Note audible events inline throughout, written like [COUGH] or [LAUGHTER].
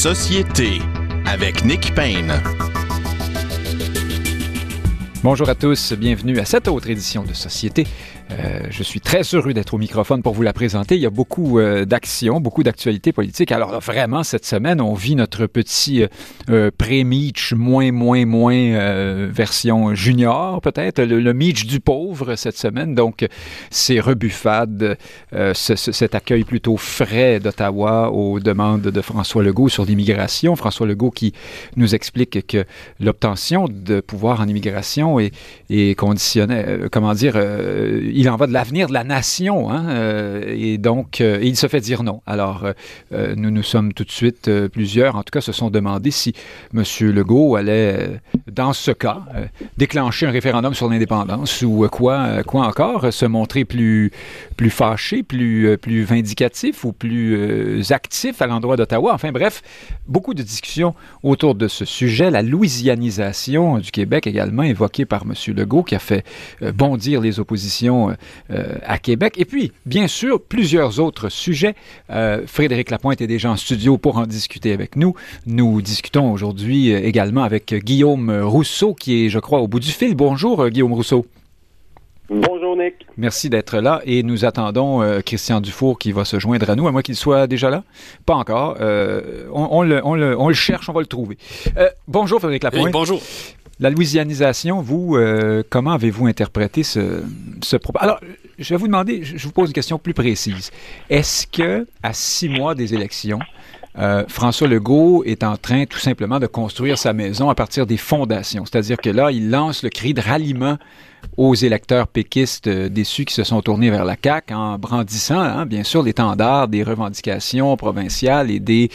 Société avec Nick Payne. Bonjour à tous, bienvenue à cette autre édition de Société. Euh, je suis très heureux d'être au microphone pour vous la présenter. Il y a beaucoup euh, d'actions, beaucoup d'actualités politiques. Alors vraiment, cette semaine, on vit notre petit euh, pré-Meach moins, moins, moins version junior, peut-être, le, le Meach du pauvre cette semaine. Donc, c'est rebuffade, ce, cet accueil plutôt frais d'Ottawa aux demandes de François Legault sur l'immigration. François Legault qui nous explique que l'obtention de pouvoir en immigration est, est conditionnée, comment dire, il en va de l'avenir de la nation. Hein, euh, et donc, euh, il se fait dire non. Alors, euh, nous nous sommes tout de suite, plusieurs, en tout cas, se sont demandé si M. Legault allait, dans ce cas, déclencher un référendum sur l'indépendance ou quoi, quoi encore, se montrer plus, fâché, plus, plus vindicatif ou plus actif à l'endroit d'Ottawa. Enfin, bref, beaucoup de discussions autour de ce sujet. La louisianisation du Québec également évoquée par M. Legault, qui a fait bondir les oppositions euh, à Québec. Et puis, bien sûr, plusieurs autres sujets. Euh, Frédéric Lapointe est déjà en studio pour en discuter avec nous. Nous discutons aujourd'hui euh, également avec Guillaume Rousseau, qui est, je crois, au bout du fil. Bonjour, Guillaume Rousseau. Bonjour Nick. Merci d'être là et nous attendons Christian Dufour qui va se joindre à nous, à moins qu'il soit déjà là. Pas encore. on, le, on, le, on, le, cherche, on va le trouver. bonjour Frédéric Lapointe. bonjour. La louisianisation, vous, euh, comment avez-vous interprété ce, propos? Alors, je vais vous demander, je vous pose une question plus précise. Est-ce que, à six mois des élections, euh, François Legault est en train tout simplement de construire sa maison à partir des fondations. C'est-à-dire que là, il lance le cri de ralliement aux électeurs péquistes euh, déçus qui se sont tournés vers la CAQ en brandissant, hein, bien sûr, l'étendard des revendications provinciales et des,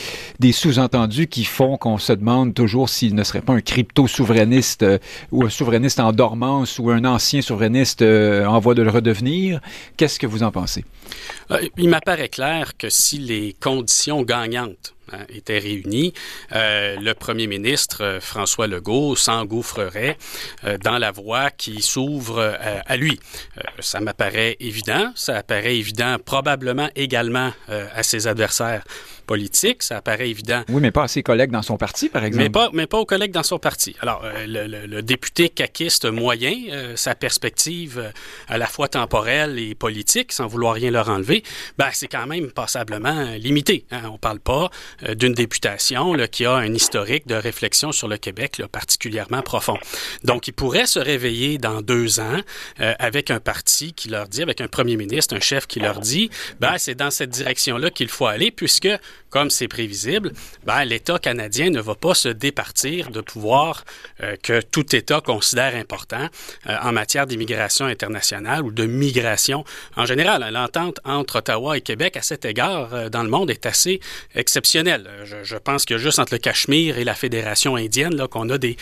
sous-entendus qui font qu'on se demande toujours s'il ne serait pas un crypto-souverainiste euh, ou un souverainiste en dormance ou un ancien souverainiste en voie de le redevenir. Qu'est-ce que vous en pensez? Il m'apparaît clair que si les conditions gagnantes Hein, était réunis, euh, le premier ministre euh, François Legault s'engouffrerait euh, dans la voie qui s'ouvre à lui. ça m'apparaît évident, ça apparaît évident probablement également à ses adversaires politique, ça apparaît évident. Oui, mais pas à ses collègues dans son parti, par exemple. Mais pas, mais pas aux collègues dans son parti. Alors, euh, le, député caquiste moyen, sa perspective à la fois temporelle et politique, sans vouloir rien leur enlever, ben, c'est quand même passablement limité. Hein. On ne parle pas d'une députation qui a un historique de réflexion sur le Québec particulièrement profond. Donc, il pourrait se réveiller dans deux ans avec un parti qui leur dit, avec un premier ministre, un chef qui leur dit, ben, c'est dans cette direction-là qu'il faut aller, puisque comme c'est prévisible, ben, l'État canadien ne va pas se départir de pouvoirs euh, que tout État considère importants euh, en matière d'immigration internationale ou de migration en général. L'entente entre Ottawa et Québec à cet égard euh, dans le monde est assez exceptionnelle. Je, je pense que juste entre le Cachemire et la Fédération indienne là qu'on a des,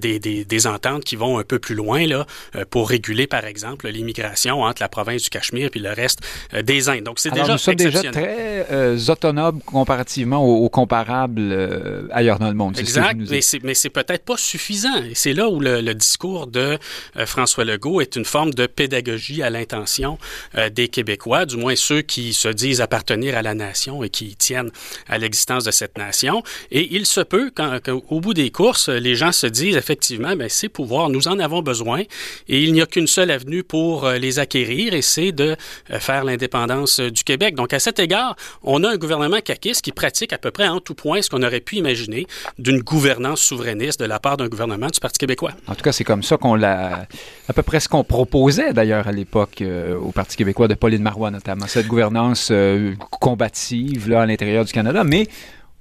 des, des, des, ententes qui vont un peu plus loin là pour réguler par exemple l'immigration entre la province du Cachemire puis le reste des Indes. Donc c'est déjà nous sommes déjà très autonomes comparativement aux, comparables euh, ailleurs dans le monde. Exact, mais c'est peut-être pas suffisant. Et c'est là où le, discours de euh, François Legault est une forme de pédagogie à l'intention euh, des Québécois, du moins ceux qui se disent appartenir à la nation et qui tiennent à l'existence de cette nation. Et il se peut qu'au bout des courses, les gens se disent effectivement, ben, ces pouvoirs, nous en avons besoin et il n'y a qu'une seule avenue pour les acquérir et c'est de faire l'indépendance du Québec. Donc à cet égard, on a un gouvernement caquiste qui pratique à peu près en tout point ce qu'on aurait pu imaginer d'une gouvernance souverainiste de la part d'un gouvernement du Parti québécois. En tout cas, c'est comme ça qu'on l'a, à peu près ce qu'on proposait d'ailleurs à l'époque euh, au Parti québécois de Pauline Marois notamment, cette gouvernance euh, combative là, à l'intérieur du Canada, mais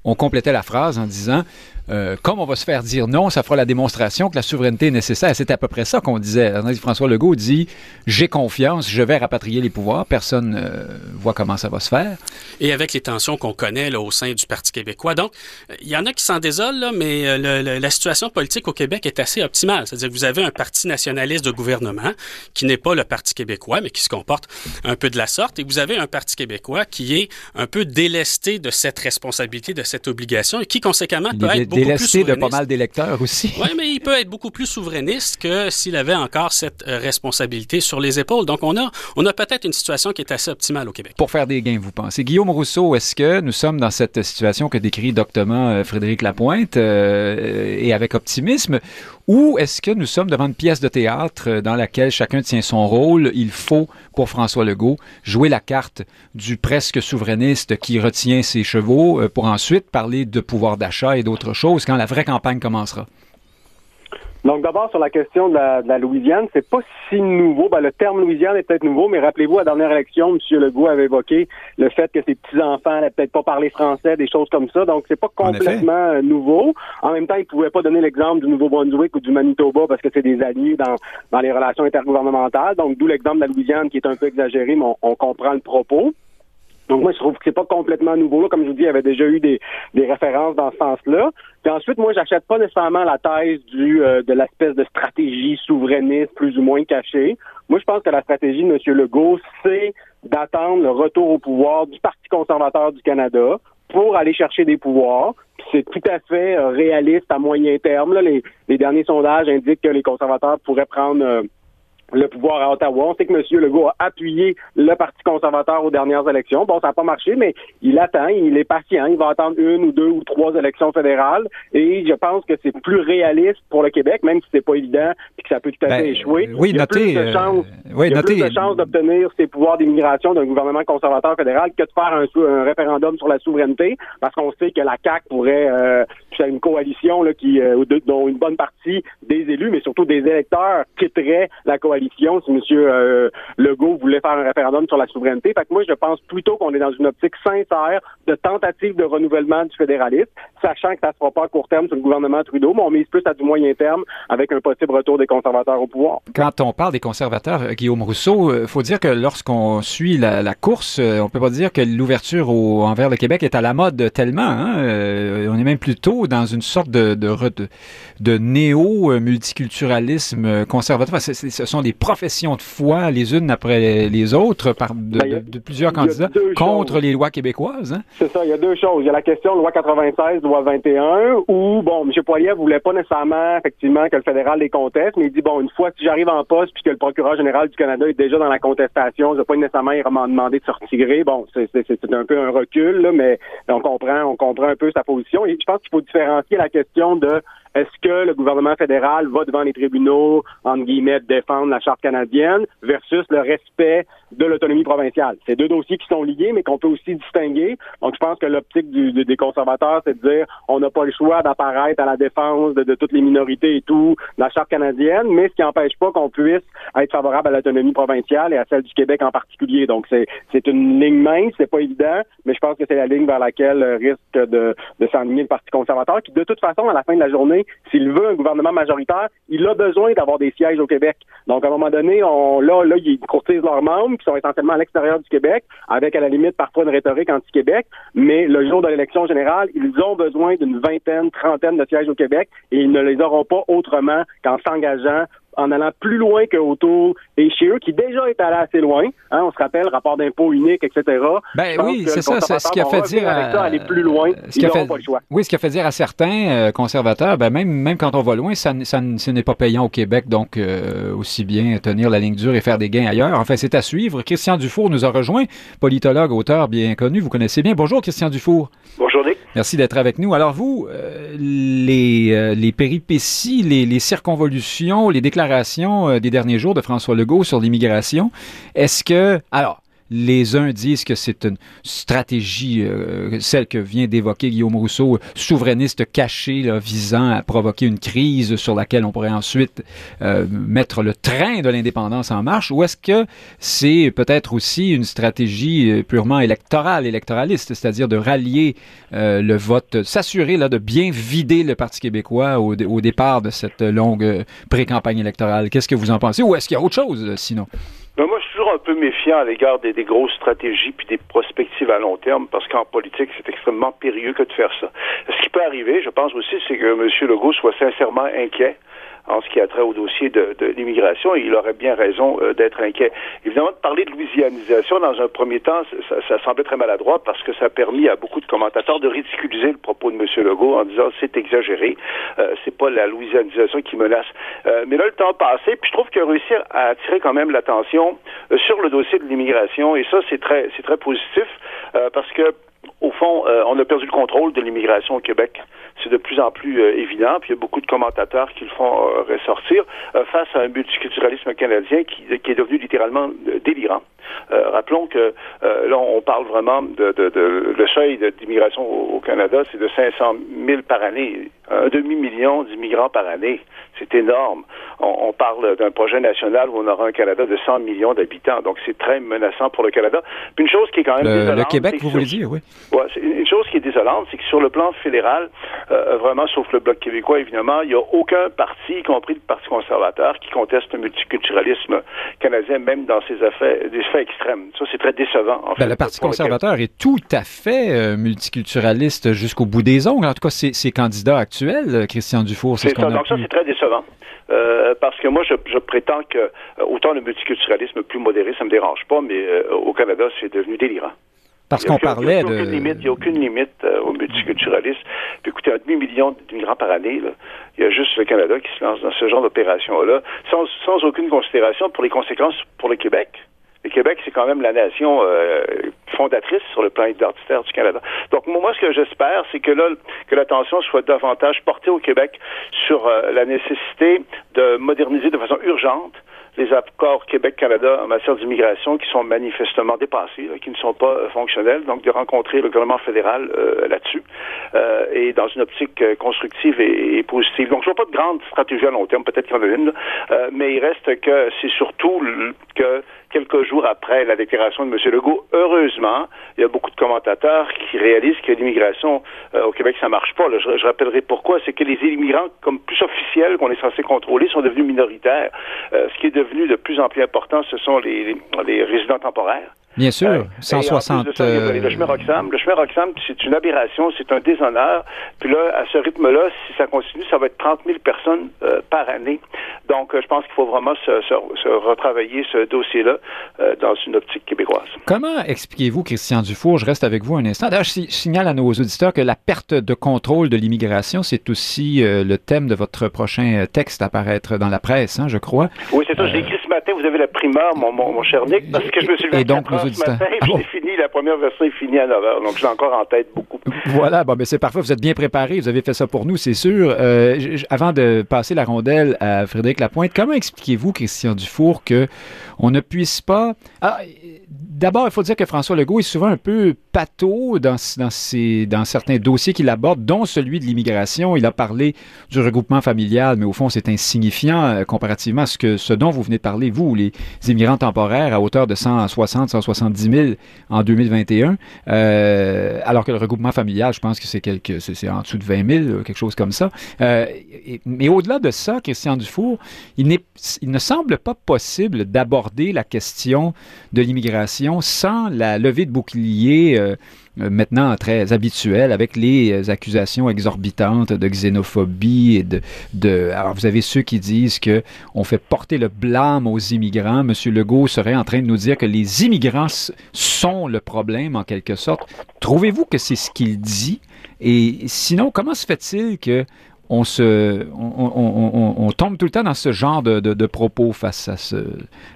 on complétait la phrase en disant euh, comme on va se faire dire non, ça fera la démonstration que la souveraineté est nécessaire. C'est à peu près ça qu'on disait. François Legault dit j'ai confiance, je vais rapatrier les pouvoirs. Personne ne euh, voit comment ça va se faire. Et avec les tensions qu'on connaît là, au sein du Parti québécois. Donc, il y en a qui s'en désolent, là, mais euh, la situation politique au Québec est assez optimale. C'est-à-dire que vous avez un parti nationaliste de gouvernement qui n'est pas le Parti québécois, mais qui se comporte un peu de la sorte. Et vous avez un Parti québécois qui est un peu délesté de cette responsabilité, de cette obligation et qui, conséquemment, peut être beaucoup plus souverainiste. de pas mal d'électeurs aussi. Oui, mais il peut être beaucoup plus souverainiste que s'il avait encore cette euh, responsabilité sur les épaules. Donc, on a, on a peut-être une situation qui est assez optimale au Québec. Pour faire des gains, vous pensez. Guillaume Rousseau, est-ce que nous sommes dans cette situation que décrit doctement euh, Frédéric Lapointe euh, et avec optimisme, ou est-ce que nous sommes devant une pièce de théâtre dans laquelle chacun tient son rôle? Il faut, pour François Legault, jouer la carte du presque souverainiste qui retient ses chevaux pour ensuite parler de pouvoir d'achat et d'autres choses quand la vraie campagne commencera. Donc d'abord sur la question de la, de la Louisiane, c'est pas si nouveau. Ben, le terme Louisiane est peut-être nouveau, mais rappelez-vous, à la dernière élection, M. Legault avait évoqué le fait que ses petits-enfants n'allaient peut-être pas parler français, des choses comme ça. Donc c'est pas complètement euh, nouveau. En même temps, il pouvait pas donner l'exemple du Nouveau-Brunswick ou du Manitoba parce que c'est des alliés dans, dans les relations intergouvernementales. Donc d'où l'exemple de la Louisiane qui est un peu exagéré, mais on, on comprend le propos. Donc moi, je trouve que c'est pas complètement nouveau. Comme je vous dis, il y avait déjà eu des, des références dans ce sens-là. Puis ensuite, moi, j'achète pas nécessairement la thèse du euh, de l'espèce de stratégie souverainiste plus ou moins cachée. Moi, je pense que la stratégie de M. Legault, c'est d'attendre le retour au pouvoir du Parti conservateur du Canada pour aller chercher des pouvoirs. C'est tout à fait euh, réaliste à moyen terme. Là. Les, les, derniers sondages indiquent que les conservateurs pourraient prendre euh, le pouvoir à Ottawa. On sait que M. Legault a appuyé le Parti conservateur aux dernières élections. Bon, ça n'a pas marché, mais il attend, il est patient, il va attendre une ou deux ou trois élections fédérales. Et je pense que c'est plus réaliste pour le Québec, même si c'est pas évident et que ça peut tout à fait ben, échouer. Oui, il y a plus de chances, oui, d'obtenir ces pouvoirs d'immigration d'un gouvernement conservateur fédéral que de faire un, un référendum sur la souveraineté, parce qu'on sait que la CAQ pourrait euh, une coalition là, qui, euh, dont une bonne partie des élus, mais surtout des électeurs quitteraient la coalition si M. Euh, Legault voulait faire un référendum sur la souveraineté. Fait que moi, je pense plutôt qu'on est dans une optique sincère de tentative de renouvellement du fédéralisme, sachant que ça ne se fera pas à court terme sur le gouvernement Trudeau, mais on mise plus à du moyen terme avec un possible retour des conservateurs au pouvoir. Quand on parle des conservateurs, euh, Guillaume Rousseau, il euh, faut dire que lorsqu'on suit la, course, on peut pas dire que l'ouverture envers le Québec est à la mode tellement. Hein? on est même plutôt dans une sorte de, de, de néo-multiculturalisme conservateur. ce sont des professions de foi les unes après les autres par de, ben, plusieurs candidats contre les lois québécoises. Hein? C'est ça, il y a deux choses. Il y a la question loi 96, loi 21, où, bon, M. Poilier voulait pas nécessairement, effectivement, que le fédéral les conteste, mais il dit, bon, une fois si j'arrive en poste puis que le procureur général du Canada est déjà dans la contestation, je vais pas nécessairement m'en demander de se retirer. Bon, c'est un peu un recul, là, mais on comprend, on comprend un peu sa position. Et je pense qu'il faut différencier la question de est-ce que le gouvernement fédéral va devant les tribunaux, entre guillemets, défendre la Charte canadienne versus le respect de l'autonomie provinciale? C'est deux dossiers qui sont liés, mais qu'on peut aussi distinguer. Donc, je pense que l'optique des conservateurs, c'est de dire on n'a pas le choix d'apparaître à la défense de, toutes les minorités et tout, la Charte canadienne, mais ce qui n'empêche pas qu'on puisse être favorable à l'autonomie provinciale et à celle du Québec en particulier. Donc, c'est une ligne mince, c'est pas évident, mais je pense que c'est la ligne vers laquelle euh, risque de, de s'enligner le Parti conservateur, qui, de toute façon, à la fin de la journée, s'il veut un gouvernement majoritaire, il a besoin d'avoir des sièges au Québec. Donc, à un moment donné, on, là, là, ils courtisent leurs membres, qui sont essentiellement à l'extérieur du Québec, avec à la limite parfois une rhétorique anti-Québec, mais le jour de l'élection générale, ils ont besoin d'une vingtaine, trentaine de sièges au Québec et ils ne les auront pas autrement qu'en s'engageant en allant plus loin que Auto et chez eux, qui déjà est allé assez loin. Hein, on se rappelle, rapport d'impôt unique, etc. Ben oui, c'est ça, c'est ce qui a fait dire à, aller plus loin, ce qui a fait, pas le choix. Oui, ce qui a fait dire à certains euh, conservateurs, ben même, même quand on va loin, ça, ça ce n'est pas payant au Québec, donc euh, aussi bien tenir la ligne dure et faire des gains ailleurs. Enfin, c'est à suivre. Christian Dufour nous a rejoint, politologue, auteur bien connu, vous connaissez bien. Bonjour, Christian Dufour. Bonjour, Nick. Merci d'être avec nous. Alors vous, euh, les, les péripéties, les, les circonvolutions, les déclarations euh, des derniers jours de François Legault sur l'immigration. Est-ce que, alors, les uns disent que c'est une stratégie, euh, celle que vient d'évoquer Guillaume Rousseau, souverainiste cachée, visant à provoquer une crise sur laquelle on pourrait ensuite euh, mettre le train de l'indépendance en marche, ou est-ce que c'est peut-être aussi une stratégie purement électorale, électoraliste, c'est-à-dire de rallier le vote, s'assurer là de bien vider le Parti québécois au, au départ de cette longue pré-campagne électorale? Qu'est-ce que vous en pensez, ou est-ce qu'il y a autre chose sinon? Ben moi, je suis toujours un peu méfiant à l'égard des, grosses stratégies puis des prospectives à long terme, parce qu'en politique, c'est extrêmement périlleux que de faire ça. Ce qui peut arriver, je pense aussi, c'est que M. Legault soit sincèrement inquiet en ce qui a trait au dossier de, de l'immigration il aurait bien raison euh, d'être inquiet. Évidemment, de parler de louisianisation dans un premier temps, ça, ça, semblait très maladroit parce que ça a permis à beaucoup de commentateurs de ridiculiser le propos de M. Legault en disant c'est exagéré, euh, c'est pas la louisianisation qui menace. Euh, mais là, le temps passé, puis je trouve qu'il a réussi à attirer quand même l'attention euh, sur le dossier de l'immigration et ça, c'est très, c'est très positif parce que au fond, on a perdu le contrôle de l'immigration au Québec c'est de plus en plus euh, évident, puis il y a beaucoup de commentateurs qui le font euh, ressortir, euh, face à un multiculturalisme canadien qui, qui est devenu littéralement délirant. rappelons que là, on parle vraiment de, de, de le seuil d'immigration au, au, Canada, c'est de 500 000 par année, un demi-million d'immigrants par année. C'est énorme. On, on parle d'un projet national où on aura un Canada de 100 millions d'habitants, donc c'est très menaçant pour le Canada. Puis une chose qui est quand même le, désolante, le Québec, vous voulez dire, oui. Ouais, une chose qui est désolante, c'est que sur le plan fédéral, euh, vraiment, sauf le Bloc québécois, évidemment, il n'y a aucun parti, y compris le Parti conservateur, qui conteste le multiculturalisme canadien, même dans ses affaires, des faits extrêmes. Ça, c'est très décevant. En ben, fait, le Parti conservateur est tout à fait euh, multiculturaliste jusqu'au bout des ongles. En tout cas, ses, ses candidats actuels, euh, Christian Dufour, c'est ce qu'on a Donc ça, c'est très décevant. Euh, parce que moi, je, je prétends que euh, autant le multiculturalisme plus modéré, ça me dérange pas, mais au Canada, c'est devenu délirant. Parce qu'on parlait il de. N'y a aucune limite euh, au multiculturalisme. Puis écoutez, un demi-million d'immigrants par année, là, il y a juste le Canada qui se lance dans ce genre d'opération-là, sans, sans aucune considération pour les conséquences pour le Québec. Le Québec, c'est quand même la nation euh, fondatrice sur le plan identitaire du Canada. Donc moi, ce que j'espère, c'est que là, que l'attention soit davantage portée au Québec sur euh, la nécessité de moderniser de façon urgente les accords Québec-Canada en matière d'immigration qui sont manifestement dépassés, là, qui ne sont pas euh, fonctionnels, donc de rencontrer le gouvernement fédéral euh, là-dessus euh, et dans une optique euh, constructive et, positive. Donc je vois pas de grande stratégie à long terme, peut-être qu'il y en a une, là, euh, mais il reste que c'est surtout que quelques jours après la déclaration de M. Legault, heureusement, il y a beaucoup de commentateurs qui réalisent que l'immigration euh, au Québec, ça marche pas. Je, rappellerai pourquoi. C'est que les immigrants, comme plus officiels qu'on est censé contrôler, sont devenus minoritaires. Euh, ce qui est devenu de plus en plus important, ce sont les résidents temporaires. Bien sûr, euh, 160. Ça, euh... Le chemin Roxham, le chemin Roxham, c'est une aberration, c'est un déshonneur. Puis là, à ce rythme-là, si ça continue, ça va être 30 000 personnes euh, par année. Donc, euh, je pense qu'il faut vraiment se, se, se, retravailler ce dossier-là euh, dans une optique québécoise. Comment expliquez-vous, Christian Dufour, je reste avec vous un instant. D'ailleurs, je signale à nos auditeurs que la perte de contrôle de l'immigration, c'est aussi euh, le thème de votre prochain texte à paraître dans la presse, hein, je crois. Oui, c'est ça. Je l'ai écrit ce matin. Vous avez la primeur, mon, mon, mon cher Nick, parce que je me suis levé et donc, ce matin, ah bon. fini, la première version est finie à 9 h, donc j'ai encore en tête beaucoup. Voilà, bon, mais c'est parfait, vous êtes bien préparé, vous avez fait ça pour nous, c'est sûr. Euh, avant de passer la rondelle à Frédéric Lapointe, comment expliquez-vous, Christian Dufour, que on ne puisse pas... Ah, D'abord, il faut dire que François Legault est souvent un peu pâteau dans, dans, ses, dans certains dossiers qu'il aborde, dont celui de l'immigration. Il a parlé du regroupement familial, mais au fond, c'est insignifiant euh, comparativement à ce, que, ce dont vous venez de parler, vous, les immigrants temporaires, à hauteur de 160, 170 000 en 2021, euh, alors que le regroupement familial, je pense que c'est en dessous de 20 000, quelque chose comme ça. Euh, mais au-delà de ça, Christian Dufour, il, il ne semble pas possible d'aborder la question de l'immigration sans la levée de bouclier euh, maintenant très habituelle avec les accusations exorbitantes de xénophobie et de, alors vous avez ceux qui disent que on fait porter le blâme aux immigrants. Monsieur Legault serait en train de nous dire que les immigrants sont le problème en quelque sorte. Trouvez-vous que c'est ce qu'il dit? Et sinon, comment se fait-il que on, tombe tout le temps dans ce genre de, propos face à ce,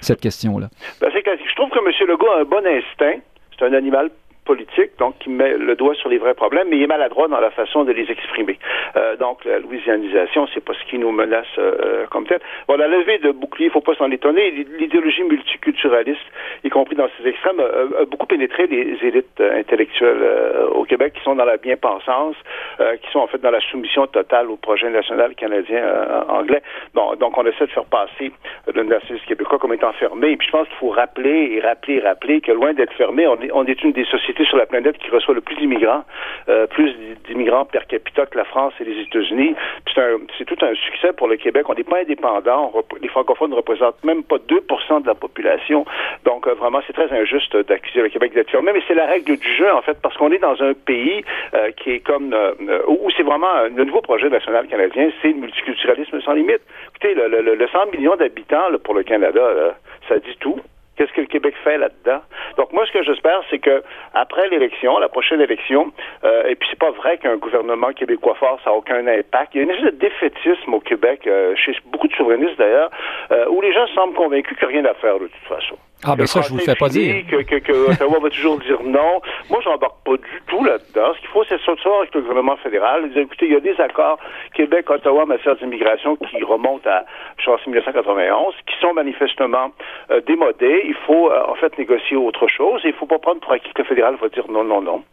cette question-là? Ben, je trouve que M. Legault a un bon instinct. C'est un animal politique, donc qui met le doigt sur les vrais problèmes, mais il est maladroit dans la façon de les exprimer. Euh, donc la louisianisation, c'est pas ce qui nous menace euh, comme tel. Bon, la levée de bouclier, il faut pas s'en étonner. L'idéologie multiculturaliste, y compris dans ses extrêmes, a, beaucoup pénétré les élites intellectuelles euh, au Québec, qui sont dans la bien-pensance, euh, qui sont en fait dans la soumission totale au projet national canadien euh, anglais. Bon, donc on essaie de faire passer le nationalisme québécois comme étant fermé. Et puis je pense qu'il faut rappeler et rappeler et rappeler que loin d'être fermé, on est, on est une des sociétés sur la planète qui reçoit le plus d'immigrants, euh, plus d'immigrants per capita que la France et les États-Unis. C'est tout un succès pour le Québec. On n'est pas indépendant. les francophones ne représentent même pas 2% de la population. Donc, euh, vraiment, c'est très injuste d'accuser le Québec d'être fermé. Mais c'est la règle du jeu, en fait, parce qu'on est dans un pays euh, qui est comme... où c'est vraiment... le nouveau projet national canadien, c'est le multiculturalisme sans limite. Écoutez, le, le 100 millions d'habitants pour le Canada, ça dit tout. Qu'est-ce que le Québec fait là-dedans? Donc moi, ce que j'espère, c'est que après l'élection, la prochaine élection, euh, et puis c'est pas vrai qu'un gouvernement québécois fort, ça n'a aucun impact. Il y a une espèce de défaitisme au Québec, euh, chez beaucoup de souverainistes d'ailleurs, euh, où les gens semblent convaincus a rien à faire de toute façon. Ah, ben ça, je vous le fais pas dire. Que, que, que Ottawa va toujours dire non. Moi, j'embarque pas du tout là-dedans. Ce qu'il faut, c'est s'asseoir avec le gouvernement fédéral. Dire, écoutez, il y a des accords Québec-Ottawa en matière d'immigration qui remontent à, je pense, 1991, qui sont manifestement euh, démodés. Il faut, euh, en fait, négocier autre chose. Et il faut pas prendre pour acquis que le fédéral va dire non, non, non.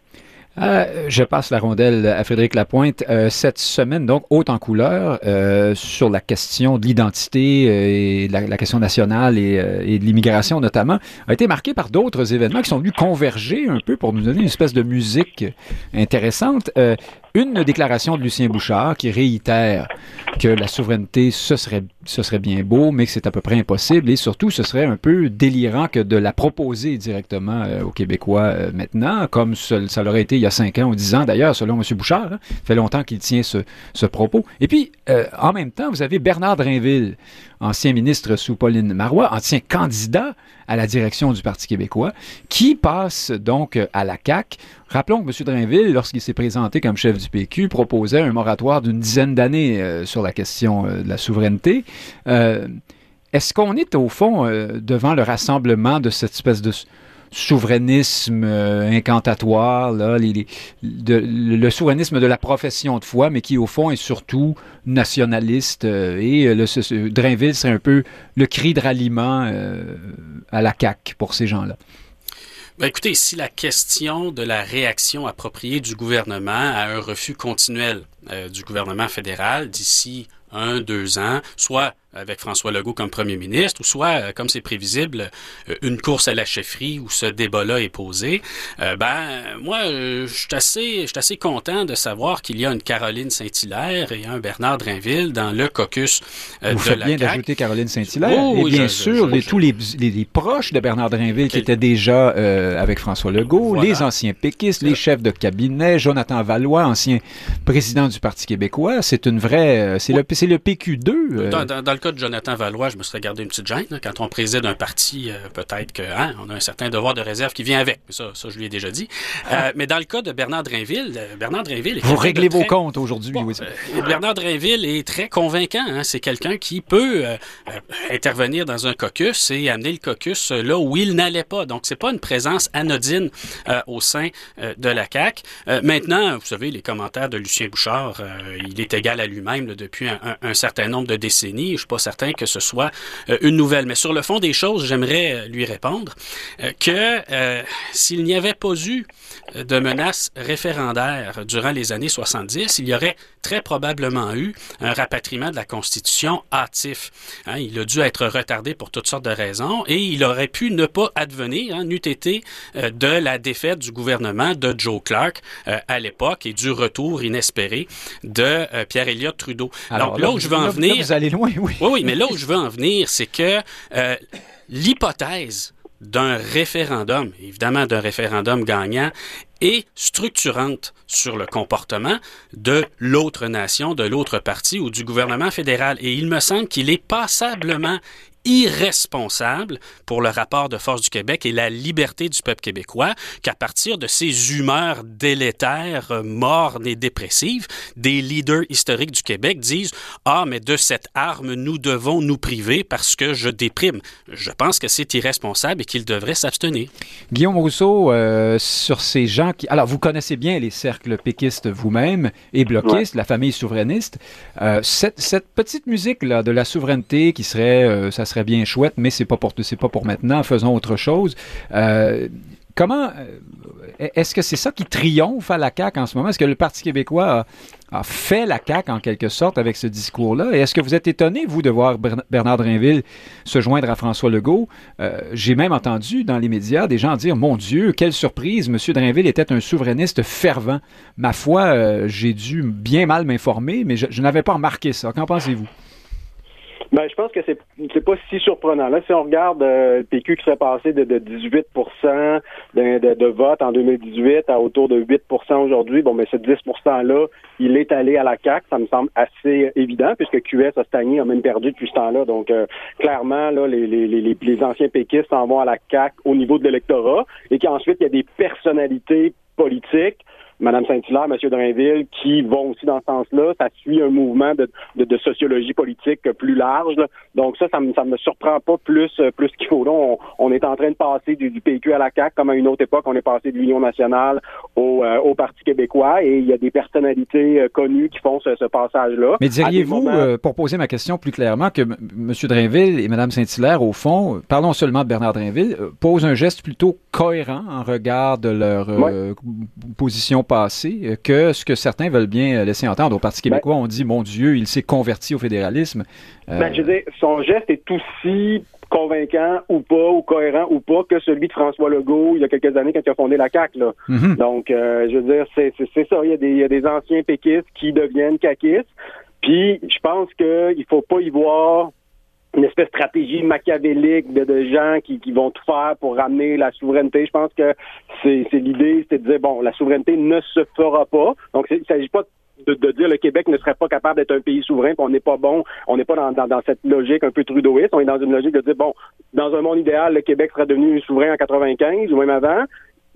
Euh, je passe la rondelle à Frédéric Lapointe. Euh, cette semaine, donc, haute en couleur, euh, sur la question de l'identité et la, la, question nationale et, et de l'immigration notamment, a été marquée par d'autres événements qui sont venus converger un peu pour nous donner une espèce de musique intéressante. Une déclaration de Lucien Bouchard qui réitère que la souveraineté, ce serait, ce serait bien beau, mais c'est à peu près impossible et surtout, ce serait un peu délirant que de la proposer directement euh, aux Québécois euh, maintenant, comme ça, l'aurait été il y a cinq ans ou dix ans d'ailleurs, selon M. Bouchard. Hein. Fait longtemps qu'il tient ce, ce propos. Et puis, euh, en même temps, vous avez Bernard Drinville, ancien ministre sous Pauline Marois, ancien candidat à la direction du Parti québécois, qui passe donc à la CAQ. Rappelons que M. Drainville, lorsqu'il s'est présenté comme chef du PQ, proposait un moratoire d'une dizaine d'années euh, sur la question euh, de la souveraineté. Euh, est-ce qu'on est au fond devant le rassemblement de cette espèce de souverainisme euh, incantatoire, là, le souverainisme de la profession de foi, mais qui au fond est surtout nationaliste. Euh, et euh, le, Drainville serait un peu le cri de ralliement à la CAQ pour ces gens-là. Ben écoutez, si la question de la réaction appropriée du gouvernement à un refus continuel du gouvernement fédéral d'ici un, deux ans, soit avec François Legault comme premier ministre, ou soit, euh, comme c'est prévisible, euh, une course à la chefferie où ce débat-là est posé, euh, ben moi, je suis assez, assez content de savoir qu'il y a une Caroline Saint-Hilaire et un Bernard Drinville dans le caucus Vous faites bien d'ajouter Caroline Saint-Hilaire. et bien sûr, tous les, les, proches de Bernard Drinville qui étaient déjà avec François Legault, les anciens péquistes, les chefs de cabinet, Jonathan Valois, ancien président du Parti québécois, c'est une vraie, c'est le, le PQ2. Dans, dans, dans le cas de Jonathan Valois, je me serais gardé une petite gêne. Quand on préside un parti, euh, peut-être qu'on hein, a un certain devoir de réserve qui vient avec. Ça, ça je lui ai déjà dit. Euh, mais dans le cas de Bernard Drainville, euh, Bernard Drainville... Vous réglez vos comptes aujourd'hui, oui. Bernard est très convaincant. Hein. C'est quelqu'un qui peut intervenir dans un caucus et amener le caucus là où il n'allait pas. Donc, c'est pas une présence anodine au sein de la CAQ. maintenant, vous savez, les commentaires de Lucien Bouchard, il est égal à lui-même depuis un, un, certain nombre de décennies. Je pas certain que ce soit euh, une nouvelle. Mais sur le fond des choses, j'aimerais euh, lui répondre euh, que s'il n'y avait pas eu de menaces référendaires durant les années 70, il y aurait très probablement eu un rapatriement de la Constitution hâtif. Hein, il a dû être retardé pour toutes sortes de raisons et il aurait pu ne pas advenir, hein, n'eût été de la défaite du gouvernement de Joe Clark à l'époque et du retour inespéré de Pierre Elliott Trudeau. Alors, Donc là, où je veux en venir... vous allez loin, oui. Oui, mais là où je veux en venir, c'est que euh, l'hypothèse d'un référendum, évidemment d'un référendum gagnant, est structurante sur le comportement de l'autre nation, de l'autre parti ou du gouvernement fédéral. Et il me semble qu'il est passablement irresponsable pour le rapport de force du Québec et la liberté du peuple québécois qu'à partir de ces humeurs délétères, mornes et dépressives, des leaders historiques du Québec disent Ah, mais de cette arme, nous devons nous priver parce que je déprime. Je pense que c'est irresponsable et qu'ils devraient s'abstenir. Guillaume Rousseau, euh, sur ces gens qui. Alors, vous connaissez bien les cercles péquistes vous-même et bloquistes, la famille souverainiste. Euh, cette, cette, petite musique-là de la souveraineté qui serait. Euh, ça serait serait bien chouette, mais c'est pas pour c'est pas pour maintenant. Faisons autre chose. Euh, comment euh, est-ce que c'est ça qui triomphe à la CAQ en ce moment? Est-ce que le Parti québécois a, fait la CAQ en quelque sorte avec ce discours-là? Et est-ce que vous êtes étonné, vous, de voir Bernard Drinville se joindre à François Legault? Euh, j'ai même entendu dans les médias des gens dire, mon Dieu, quelle surprise, M. Drinville était un souverainiste fervent. Ma foi, j'ai dû bien mal m'informer, mais je n'avais pas remarqué ça. Qu'en pensez-vous? Ben, je pense que c'est c'est pas si surprenant. Là, si on regarde euh, le PQ qui serait passé de, de 18 de, de, de, vote en 2018 à autour de 8% aujourd'hui, bon, mais ce 10 %-là, il est allé à la CAQ. Ça me semble assez évident, puisque QS a stagné, a même perdu depuis ce temps-là. Donc, euh, clairement, là, les, les, les, les anciens péquistes s'en vont à la CAQ au niveau de l'électorat et qu'ensuite, il y a des personnalités politiques Mme Saint-Hilaire, M. Drainville, qui vont aussi dans ce sens-là. Ça suit un mouvement de, de, sociologie politique plus large. Donc ça, ça me, ça me surprend pas plus, euh, plus qu'il faut. Là, on, est en train de passer du, PQ à la CAQ, comme à une autre époque, on est passé de l'Union nationale au, euh, au Parti québécois, et il y a des personnalités euh, connues qui font ce, passage-là. Mais diriez-vous, pour poser ma question plus clairement, que M. Drainville et Mme Saint-Hilaire, au fond, parlons seulement de Bernard Drainville, posent un geste plutôt cohérent en regard de leur position passé euh, que ce que certains veulent bien euh, laisser entendre. Au Parti ben québécois, on dit, mon Dieu, il s'est converti au fédéralisme. Euh, ben, je veux dire, son geste est aussi convaincant ou pas, ou cohérent ou pas, que celui de François Legault il y a quelques années quand il a fondé la CAQ. Là. Mhm. Donc, je veux dire, c'est ça. Il y, a des, il y a des anciens péquistes qui deviennent caquistes. Puis, je pense qu'il faut pas y voir une espèce de stratégie machiavélique de, gens qui, qui, vont tout faire pour ramener la souveraineté. Je pense que c'est l'idée, c'est de dire, bon, la souveraineté ne se fera pas. Donc, il ne s'agit pas de, de, dire le Québec ne serait pas capable d'être un pays souverain, puis on n'est pas bon, on n'est pas dans, dans, dans, cette logique un peu trudeauiste, on est dans une logique de dire, bon, dans un monde idéal, le Québec serait devenu souverain en 95 ou même avant,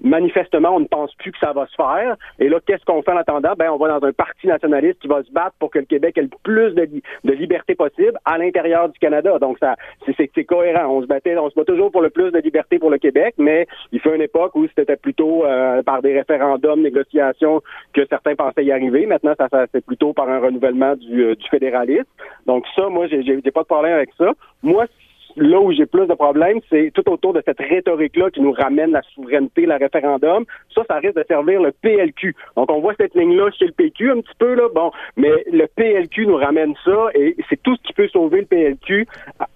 manifestement, on ne pense plus que ça va se faire. Et là, qu'est-ce qu'on fait en attendant? Ben, on va dans un parti nationaliste qui va se battre pour que le Québec ait le plus de, de liberté possible à l'intérieur du Canada. Donc, ça, c'est cohérent. On se battait, on se bat toujours pour le plus de liberté pour le Québec, mais il fait une époque où c'était plutôt euh, par des référendums, négociations que certains pensaient y arriver. Maintenant, ça, ça c'est plutôt par un renouvellement du, euh, du fédéralisme. Donc, ça, moi, j'ai pas de problème avec ça. Moi, là où j'ai plus de problèmes, c'est tout autour de cette rhétorique-là qui nous ramène la souveraineté, le référendum. Ça, ça risque de servir le PLQ. Donc, on voit cette ligne-là chez le PQ un petit peu, là. Bon, mais le PLQ nous ramène ça et c'est tout ce qui peut sauver le PLQ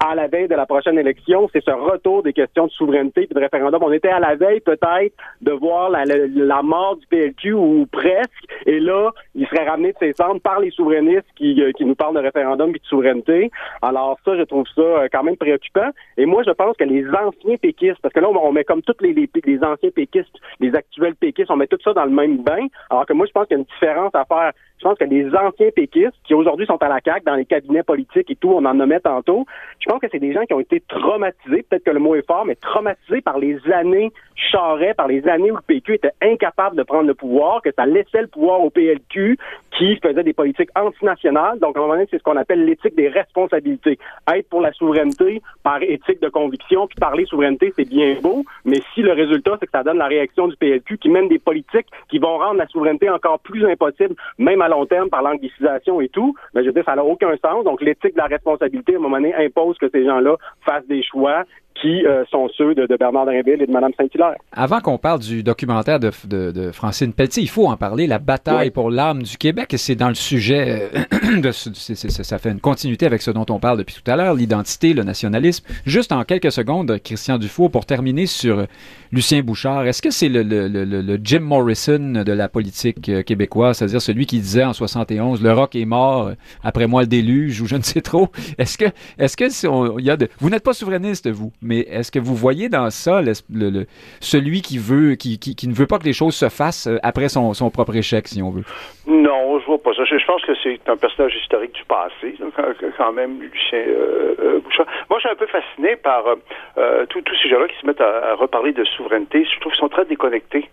à la veille de la prochaine élection. C'est ce retour des questions de souveraineté et de référendum. On était à la veille, peut-être, de voir la, mort du PLQ ou presque. Et là, il serait ramené de ses cendres par les souverainistes qui, euh, qui nous parlent de référendum et de souveraineté. Alors, ça, je trouve ça euh, quand même préoccupant et moi, je pense que les anciens péquistes, parce que là, on met comme tous les, les, les anciens péquistes, les actuels péquistes, on met tout ça dans le même bain, alors que moi, je pense qu'il y a une différence à faire je pense que les anciens péquistes, qui aujourd'hui sont à la CAQ, dans les cabinets politiques et tout, on en nommait tantôt, je pense que c'est des gens qui ont été traumatisés, peut-être que le mot est fort, mais traumatisés par les années charret, par les années où le PQ était incapable de prendre le pouvoir, que ça laissait le pouvoir au PLQ, qui faisait des politiques antinationales. Donc, à un moment donné, c'est ce qu'on appelle l'éthique des responsabilités. Être pour la souveraineté par éthique de conviction, puis parler souveraineté, c'est bien beau, mais si le résultat, c'est que ça donne la réaction du PLQ qui mène des politiques qui vont rendre la souveraineté encore plus impossible, même à long terme par l'anglicisation et tout, mais je veux dire, ça n'a aucun sens. Donc, l'éthique de la responsabilité, à un moment donné, impose que ces gens-là fassent des choix qui euh, sont ceux de, Bernard Drinville et de Mme Saint-Hilaire. Avant qu'on parle du documentaire de, de, Francine Pelletier, il faut en parler, la bataille pour l'âme du Québec, et c'est dans le sujet, euh, [CLEARS THROAT] de, ça fait une continuité avec ce dont on parle depuis tout à l'heure, l'identité, le nationalisme. Juste en quelques secondes, Christian Dufour, pour terminer sur Lucien Bouchard, est-ce que c'est le, le, le, Jim Morrison de la politique euh, québécoise, c'est-à-dire celui qui disait en 71, le rock est mort, après moi le déluge, ou je ne sais trop. Est-ce que, est-ce que, y a de, vous n'êtes pas souverainiste, vous, mais est-ce que vous voyez dans ça celui qui veut, qui, ne veut pas que les choses se fassent euh, après son, propre échec, si on veut? Non, je vois pas ça. Je, pense que c'est un personnage historique du passé, quand, même, Lucien euh, euh, Bouchard. Moi, je suis un peu fasciné par tous ces gens-là qui se mettent à, reparler de souveraineté. Je trouve qu'ils sont très déconnectés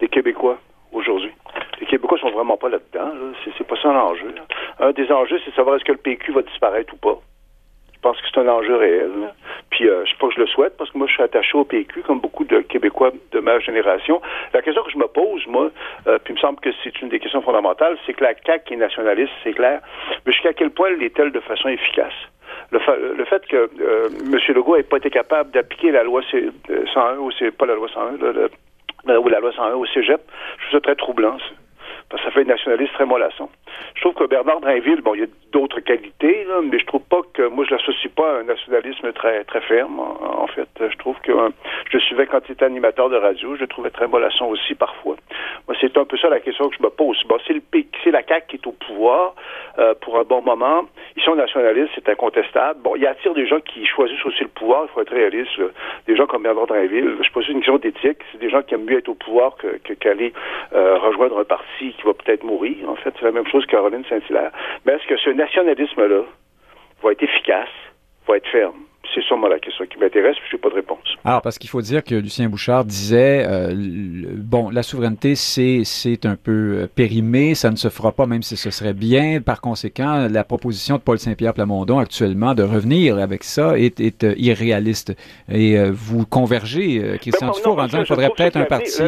des Québécois aujourd'hui. Les Québécois sont vraiment pas là-dedans. C'est pas ça l'enjeu. Un des enjeux, c'est de savoir est-ce que le PQ va disparaître ou pas. Je pense que c'est un enjeu réel. Puis euh, je sais pas que je le souhaite parce que moi je suis attaché au PQ comme beaucoup de Québécois de ma génération. La question que je me pose, moi, euh, puis il me semble que c'est une des questions fondamentales, c'est que la CAQ est nationaliste, c'est clair, mais jusqu'à quel point l'est-elle de façon efficace? Le, le, fait que euh, M. Legault n'ait pas été capable d'appliquer la loi C 101 ou c'est pas la loi 101, ou la loi 101 au cégep. Je trouve ça très troublant, ça. Parce que ça fait un nationaliste très mollasson. Je trouve que Bernard Drainville, bon, il y a d'autres qualités, là, mais je trouve pas que moi je l'associe pas à un nationalisme très très ferme. En, fait, je trouve que euh, je le suivais quand il était animateur de radio, je le trouvais très mollasson aussi parfois. Moi, c'est un peu ça la question que je me pose. Bon, c'est le c'est la CAQ qui est au pouvoir euh, pour un bon moment. Ils sont nationalistes, c'est incontestable. Bon, il attire des gens qui choisissent aussi le pouvoir. Il faut être réaliste. Des gens comme Bernard Drainville, je pose une question d'éthique. C'est des gens qui aiment mieux être au pouvoir que qu'aller euh, rejoindre un parti qui va peut-être mourir. En fait, c'est la même chose Caroline Saint-Hilaire. Mais est-ce que ce nationalisme-là va être efficace, va être ferme? C'est sûrement la question qui m'intéresse, puis je n'ai pas de réponse. Alors, parce qu'il faut dire que Lucien Bouchard disait, euh, bon, la souveraineté, c'est, un peu euh, périmé, ça ne se fera pas, même si ce serait bien. Par conséquent, la proposition de Paul Saint-Pierre Plamondon actuellement de revenir avec ça est, est euh, irréaliste. Et vous convergez, Christian ben, Dufour, en disant qu'il faudrait peut-être un parti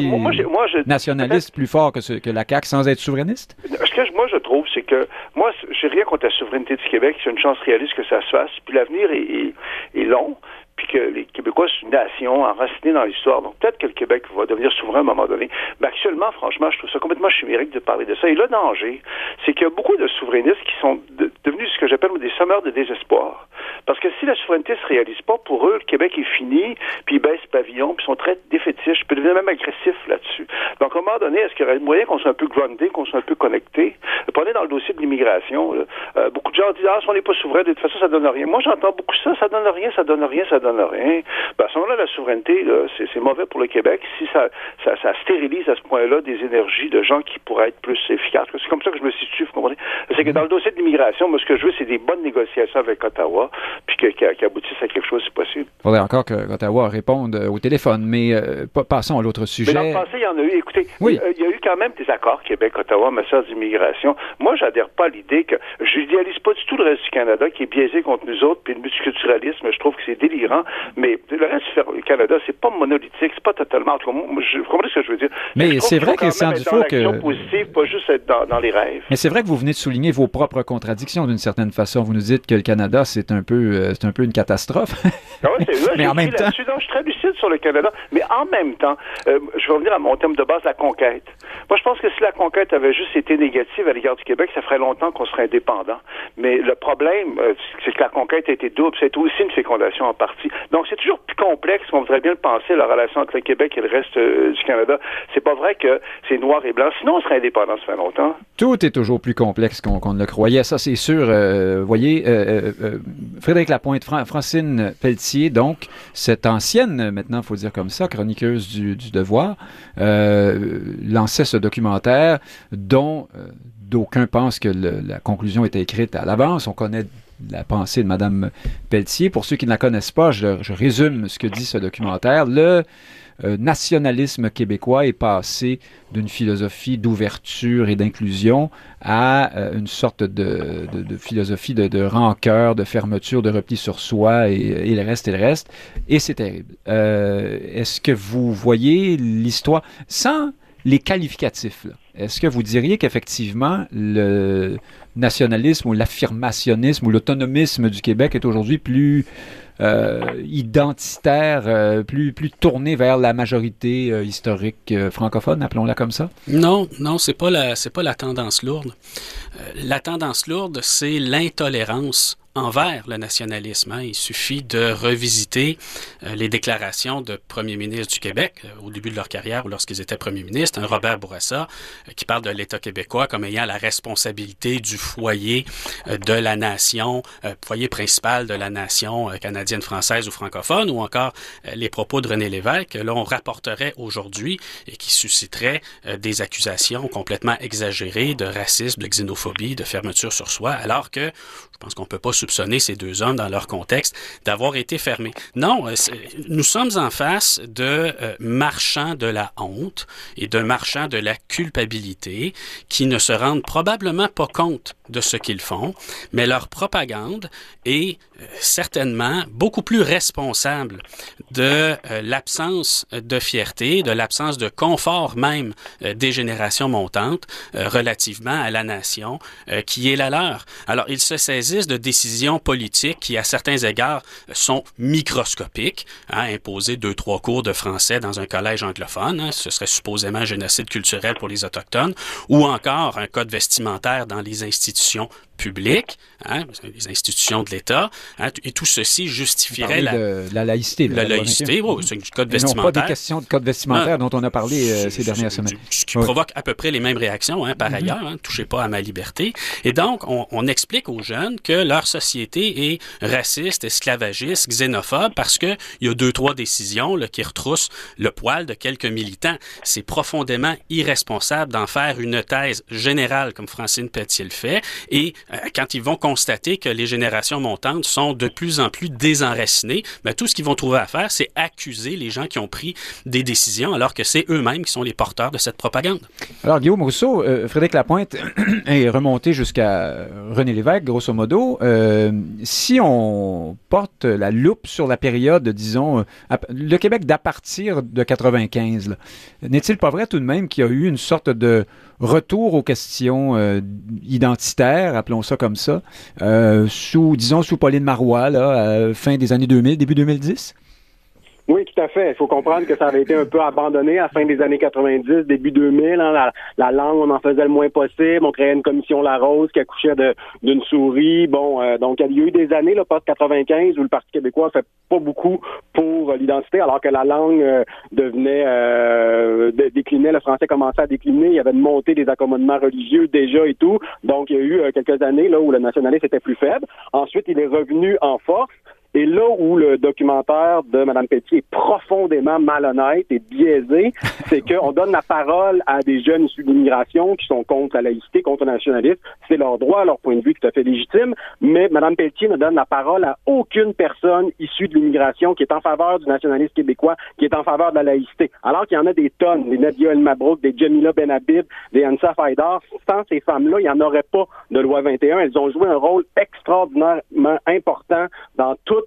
nationaliste plus fort que, ce, que la CAQ sans être souverainiste? Ce que moi, je trouve, c'est que moi, j'ai rien contre la souveraineté du Québec. C'est une chance réaliste que ça se fasse. Puis l'avenir est, est long puis que les Québécois sont une nation enracinée dans l'histoire. Donc peut-être que le Québec va devenir souverain à un moment donné. Mais actuellement, franchement, je trouve ça complètement chimérique de parler de ça. Et le danger, c'est qu'il y a beaucoup de souverainistes qui sont devenus ce que j'appelle des sommeurs de désespoir. Parce que si la souveraineté se réalise pas, pour eux, le Québec est fini, puis ils baissent pavillon, puis ils sont très défaitistes, puis ils deviennent même agressifs là-dessus. Donc à un moment donné, est-ce qu'il y aurait moyen qu'on soit un peu groundé, qu'on soit un peu connecté? Prenez dans le dossier de l'immigration, euh, beaucoup de gens disent, ah, si on n'est pas souverain, de toute façon, ça donne rien. Moi, j'entends beaucoup ça, ça donne rien, ça donne rien, ça donne rien. Ben, à ce moment-là, la souveraineté, c'est mauvais pour le Québec si ça, ça, ça stérilise à ce point-là des énergies de gens qui pourraient être plus efficaces. C'est comme ça que je me situe, vous comprenez? C'est que dans le dossier de l'immigration, moi, ce que je veux, c'est des bonnes négociations avec Ottawa, puis qui qu aboutissent à quelque chose, si possible. Il faudrait encore que Ottawa réponde euh, au téléphone, mais euh, passons à l'autre sujet. Mais dans le passé, il y en a eu. Écoutez, oui. Euh, il y a eu quand même des accords Québec-Ottawa en matière d'immigration. Moi, j'adhère pas à l'idée que je n'idéalise pas du tout le reste du Canada qui est biaisé contre nous autres, puis le multiculturalisme, je trouve que c'est délirant, mais le reste du Canada, c'est pas monolithique, c'est pas totalement. je, vous comprenez ce que je veux dire? Mais c'est vrai, Christian Dufault, que. positive, pas juste être dans, les rêves. Mais c'est vrai que vous venez de souligner vos propres contradictions d'une certaine façon. Vous nous dites que le Canada, c'est un peu, euh, c'est un peu une catastrophe. [LAUGHS] Ah [LAUGHS] mais en même temps. je suis très lucide sur le Canada. Mais en même temps, euh, je vais revenir à mon thème de base, la conquête. Moi, je pense que si la conquête avait juste été négative à l'égard du Québec, ça ferait longtemps qu'on serait indépendant. Mais le problème, euh, c'est que la conquête a été double. C'est aussi une fécondation en partie. Donc, c'est toujours plus complexe qu'on voudrait bien le penser, la relation entre le Québec et le reste euh, du Canada. C'est pas vrai que c'est noir et blanc. Sinon, on serait indépendant, ça fait longtemps. Tout est toujours plus complexe qu'on ne le croyait. Ça, c'est sûr. Voyez, Frédéric Lapointe, Francine Pelletier, donc, cette ancienne, maintenant, il faut dire comme ça, chroniqueuse du, du Devoir, lançait ce documentaire dont euh, d'aucuns pensent que la conclusion était écrite à l'avance. On connaît la pensée de Mme Pelletier. Pour ceux qui ne la connaissent pas, je, résume ce que dit ce documentaire. Le euh, nationalisme québécois est passé d'une philosophie d'ouverture et d'inclusion à euh, une sorte de, philosophie de, rancœur, de fermeture, de repli sur soi et, et le reste et le reste. Et c'est terrible. Est-ce que vous voyez l'histoire sans les qualificatifs. Est-ce que vous diriez qu'effectivement, le nationalisme ou l'affirmationnisme ou l'autonomisme du Québec est aujourd'hui plus euh, identitaire, euh, plus, plus tourné vers la majorité euh, historique francophone, appelons-la comme ça? Non, non, c'est pas pas la tendance lourde. la tendance lourde, c'est l'intolérance envers le nationalisme. Hein. Il suffit de revisiter euh, les déclarations de premiers ministres du Québec euh, au début de leur carrière ou lorsqu'ils étaient premiers ministres. Un Robert Bourassa euh, qui parle de l'État québécois comme ayant la responsabilité du foyer de la nation, foyer principal de la nation canadienne, française ou francophone, ou encore les propos de René Lévesque que l'on rapporterait aujourd'hui et qui susciteraient des accusations complètement exagérées de racisme, de xénophobie, de fermeture sur soi, alors que je pense qu'on peut pas soupçonner ces deux hommes dans leur contexte d'avoir été fermés. Non, euh, nous sommes en face de euh, marchands de la honte et de marchands de la culpabilité qui ne se rendent probablement pas compte de ce qu'ils font, mais leur propagande est certainement beaucoup plus responsable de l'absence de fierté, de l'absence de confort même des générations montantes relativement à la nation qui est la leur. Alors, ils se saisissent de décisions décisions politiques qui, à certains égards, sont microscopiques. Hein, imposer deux, trois cours de français dans un collège anglophone, hein, ce serait supposément un génocide culturel pour les Autochtones, ou encore un code vestimentaire dans les institutions publiques, hein, les institutions de l'État, hein, et tout ceci justifierait la, de, la laïcité. la, laïcité, oui, c'est un code vestimentaire. Non, pas des questions de code vestimentaire dont on a parlé euh, ces dernières semaines. Ce qui provoque à peu près les mêmes réactions, hein, par mm-hmm. ailleurs, hein, touchez pas à ma liberté. Et donc, on, on, explique aux jeunes que leur société est raciste, esclavagiste, xénophobe, parce que il y a deux, trois décisions là, qui retroussent le poil de quelques militants. C'est profondément irresponsable d'en faire une thèse générale, comme Francine Pelletier le fait, et quand ils vont constater que les générations montantes sont de plus en plus désenracinées, ben, tout ce qu'ils vont trouver à faire, c'est accuser les gens qui ont pris des décisions, alors que c'est eux-mêmes qui sont les porteurs de cette propagande. Alors, Guillaume Rousseau, euh, Frédéric Lapointe [CLEARS THROAT] est remonté jusqu'à René Lévesque, grosso modo. Euh, si on porte la loupe sur la période, disons, le Québec d'à partir de 95, n'est-il pas vrai tout de même qu'il y a eu une sorte de retour aux questions euh, identitaires, appelons ça comme ça, euh, sous, disons, sous Pauline Marois, là, fin des années 2000, début 2010? Oui, tout à fait. Il faut comprendre que ça avait été un peu abandonné à la fin des années 90, début 2000. Hein, la, langue, on en faisait le moins possible. On créait une commission Larose qui accouchait d'une souris. Bon, euh, donc il y a eu des années, là, post 95, où le Parti québécois fait pas beaucoup pour l'identité, alors que la langue euh, devenait euh, déclinait, le français commençait à décliner. Il y avait une montée des accommodements religieux déjà et tout. Donc il y a eu quelques années là où le nationalisme était plus faible. Ensuite, il est revenu en force. Et là où le documentaire de Mme Pelletier est profondément malhonnête et biaisé, [LAUGHS] c'est qu'on donne la parole à des jeunes issus de l'immigration qui sont contre la laïcité, contre le nationalisme. C'est leur droit, leur point de vue tout à fait légitime. Mais Mme Pelletier ne donne la parole à aucune personne issue de l'immigration qui est en faveur du nationalisme québécois, qui est en faveur de la laïcité. Alors qu'il y en a des tonnes, des Nadia El Mabrouk, des Jamila Benhabib, des Ansa Faidar. Sans ces femmes-là, il n'y en aurait pas de loi 21. Elles ont joué un rôle extraordinairement important dans toute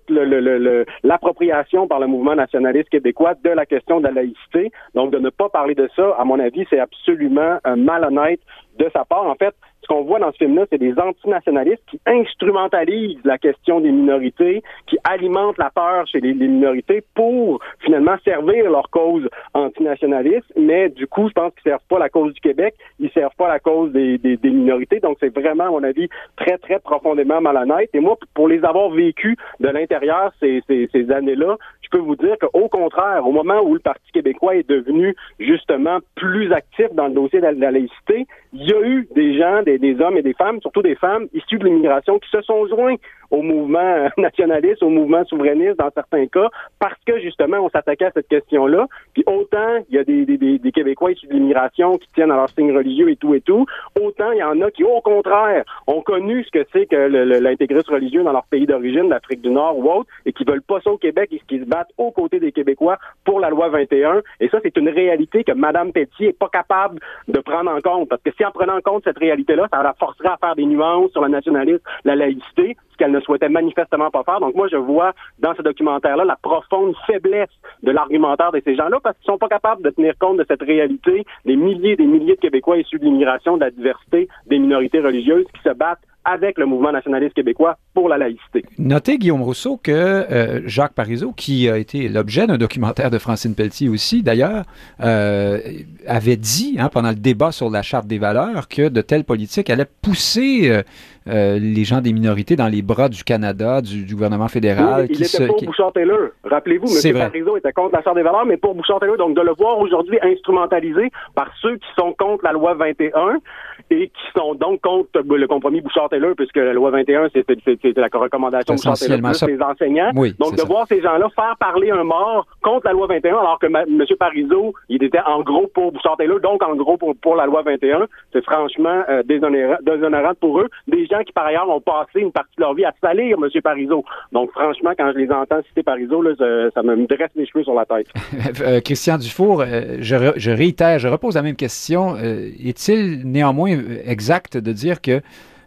l'appropriation par le mouvement nationaliste québécois de la question de la laïcité. Donc, de ne pas parler de ça, à mon avis, c'est absolument un malhonnête de sa part. En fait, ce qu'on voit dans ce film-là, c'est des antinationalistes qui instrumentalisent la question des minorités, qui alimentent la peur chez les, minorités pour finalement servir leur cause antinationaliste. Mais du coup, je pense qu'ils servent pas la cause du Québec, ils servent pas la cause des, minorités. Donc, c'est vraiment, à mon avis, très, très profondément malhonnête. Et moi, pour les avoir vécus de l'intérieur ces années-là, je peux vous dire qu'au contraire, au moment où le Parti québécois est devenu justement plus actif dans le dossier de la laïcité, il y a eu des gens, des, des hommes et des femmes, surtout des femmes issues de l'immigration, qui se sont joints au mouvement [LAUGHS] nationaliste, au mouvement souverainiste dans certains cas, parce que justement on s'attaquait à cette question-là. Puis autant il y a des, Québécois issus de l'immigration qui tiennent à leurs signes religieux et tout et tout, autant il y en a qui au contraire ont connu ce que c'est que l'intégrisme religieux dans leur pays d'origine, l'Afrique du Nord ou autre, et qui veulent pas au Québec et qui se battent aux côtés des Québécois pour la loi 21. Et ça, c'est une réalité que Mme Petit est pas capable de prendre en compte. Parce que si en prenant en compte cette ça la forcerait à faire des nuances sur le nationalisme, la laïcité, ce qu'elle ne souhaitait manifestement pas faire. Donc moi, je vois dans ce documentaire-là la profonde faiblesse de l'argumentaire de ces gens-là parce qu'ils sont pas capables de tenir compte de cette réalité des milliers et des milliers de Québécois issus de l'immigration, de la diversité des minorités religieuses qui se battent avec le mouvement nationaliste québécois pour la laïcité. Notez, Guillaume Rousseau, que euh, Jacques Parizeau, qui a été l'objet d'un documentaire de Francine Pelletier aussi, d'ailleurs, euh, avait dit, hein, pendant le débat sur la Charte des valeurs, que de telles politiques allaient pousser euh, les gens des minorités dans les bras du Canada, du, gouvernement fédéral. Oui, il était pour Bouchard-Taylor. Rappelez-vous, M. Parizeau était contre la Charte des valeurs, mais pour Bouchard-Taylor. Donc, de le voir aujourd'hui instrumentalisé par ceux qui sont contre la loi 21, et qui sont donc contre le compromis Bouchard-Taylor, puisque la loi 21, c'était la recommandation Bouchard-Taylor des enseignants. donc, de voir ces gens-là faire parler un mort contre la loi 21, alors que M. Parizeau, il était en gros pour Bouchard-Taylor, donc en gros pour, pour la loi 21, c'est franchement euh, déshonorant, pour eux. Des gens qui, par ailleurs, ont passé une partie de leur vie à salir M. Parizeau. Donc, franchement, quand je les entends citer Parizeau, là, ça me dresse les cheveux sur la tête. [LAUGHS] Euh, Christian Dufour, euh, je, je, réitère, je repose la même question. Est-il néanmoins exact de dire que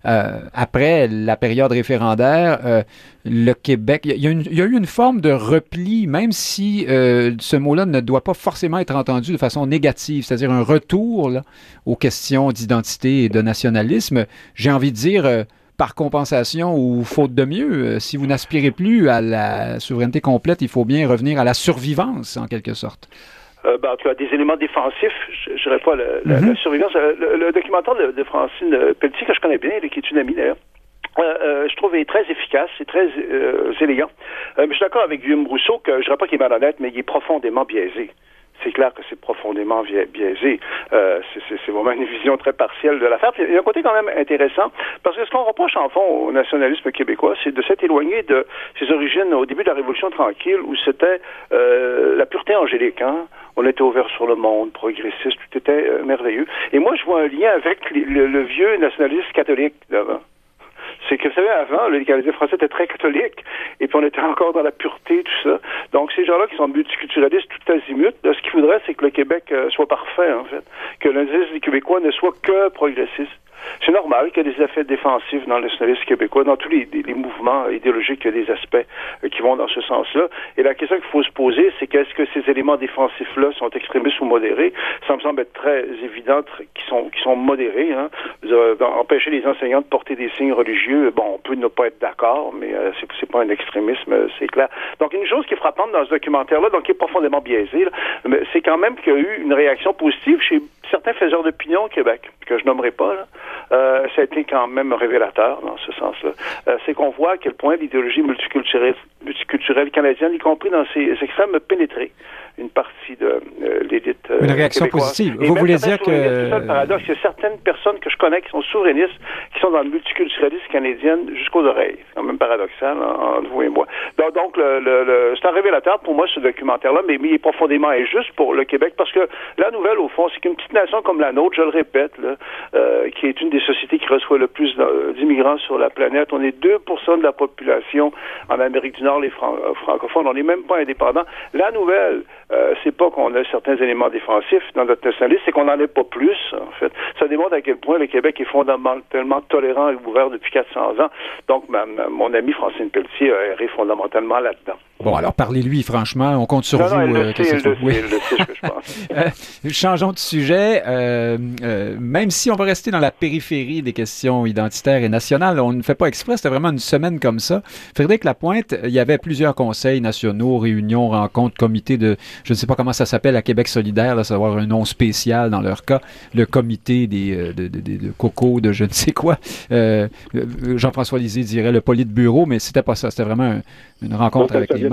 euh, après la période référendaire, euh, le Québec, il y, a eu une forme de repli, même si euh, ce mot-là ne doit pas forcément être entendu de façon négative, c'est-à-dire un retour aux questions d'identité et de nationalisme. J'ai envie de dire par compensation ou faute de mieux? Si vous n'aspirez plus à la souveraineté complète, il faut bien revenir à la survivance, en quelque sorte. Euh, ben, tu as des éléments défensifs, je dirais pas la, mhm. survivance. Le, documentaire de, Francine Pelletier, que je connais bien, qui est une amie d'ailleurs, euh, je trouve est très efficace, c'est très élégant. mais je suis d'accord avec Guillaume Rousseau que je dirais pas qu'il est malhonnête, mais il est profondément biaisé c'est clair que c'est profondément biaisé. Euh, c'est vraiment une vision très partielle de l'affaire. il y a un côté quand même intéressant, parce que ce qu'on reproche en fond au nationalisme québécois, c'est de s'être éloigné de ses origines au début de la Révolution tranquille, où c'était euh, la pureté angélique. Hein? On était ouvert sur le monde, progressiste, tout était euh, merveilleux. Et moi, je vois un lien avec le, le vieux nationalisme catholique d'avant c'est que, vous savez, avant, les Canadiens français étaient très catholiques, et puis on était encore dans la pureté, tout ça. Donc, ces gens-là qui sont multiculturalistes tout azimut, ce qu'il faudrait, c'est que le Québec euh, soit parfait, en fait. Que l'indice des Québécois ne soit que progressiste. C'est normal qu'il y ait des effets défensifs dans le nationalisme québécois, dans tous les, mouvements idéologiques, il y a des aspects euh, qui vont dans ce sens-là. Et la question qu'il faut se poser, c'est qu'est-ce que ces éléments défensifs-là sont extrémistes ou modérés? Ça me semble être très évident qu'ils sont, sont modérés. Hein. empêcher les enseignants de porter des signes religieux, bon, on peut ne pas être d'accord, mais euh, c'est, c'est pas un extrémisme, c'est clair. Donc, une chose qui est frappante dans ce documentaire-là, donc qui est profondément biaisé, c'est quand même qu'il y a eu une réaction positive chez certains faiseurs d'opinion au Québec, que je nommerai pas, là, euh, ça a été quand même révélateur dans ce sens-là. Euh, c'est qu'on voit à quel point l'idéologie multiculturelle, multiculturelle canadienne, y compris dans ses extrêmes, pénétrée une partie de euh, l'élite. Euh, une réaction positive. Vous voulez dire que. C'est ça le paradoxe. Il y a certaines personnes que je connais qui sont souverainistes, qui sont dans le multiculturalisme canadien jusqu'aux oreilles. C'est quand même paradoxal entre vous et moi. Donc, donc le, c'est un révélateur pour moi, ce documentaire-là, mais, il est profondément injuste pour le Québec parce que la nouvelle, au fond, c'est qu'une petite nation comme la nôtre, je le répète, là, euh, qui est une des sociétés qui reçoit le plus d'immigrants sur la planète, on est 2% de la population en Amérique du Nord, les francophones. On n'est même pas indépendant. La nouvelle, euh, c'est pas qu'on a certains éléments défensifs dans notre nationalisme, c'est qu'on n'en ait pas plus, en fait. Ça démontre à quel point le Québec est fondamentalement tolérant et ouvert depuis 400 ans. Donc, mon ami Francine Pelletier a erré fondamentalement là-dedans. Bon, alors parlez-lui, franchement, on compte sur vous. Non, euh, le, sait, oui. le ce que je pense. [LAUGHS] Euh, changeons de sujet. Euh, même si on va rester dans la périphérie des questions identitaires et nationales, on ne fait pas exprès, c'était vraiment une semaine comme ça. Frédéric Lapointe, il y avait plusieurs conseils nationaux, réunions, rencontres, comités de, je ne sais pas comment ça s'appelle, à Québec solidaire, là, savoir un nom spécial dans leur cas, le comité des, de, de, de, coco, de je ne sais quoi. Jean-François Lisée dirait le bureau, mais c'était pas ça, c'était vraiment une rencontre avec les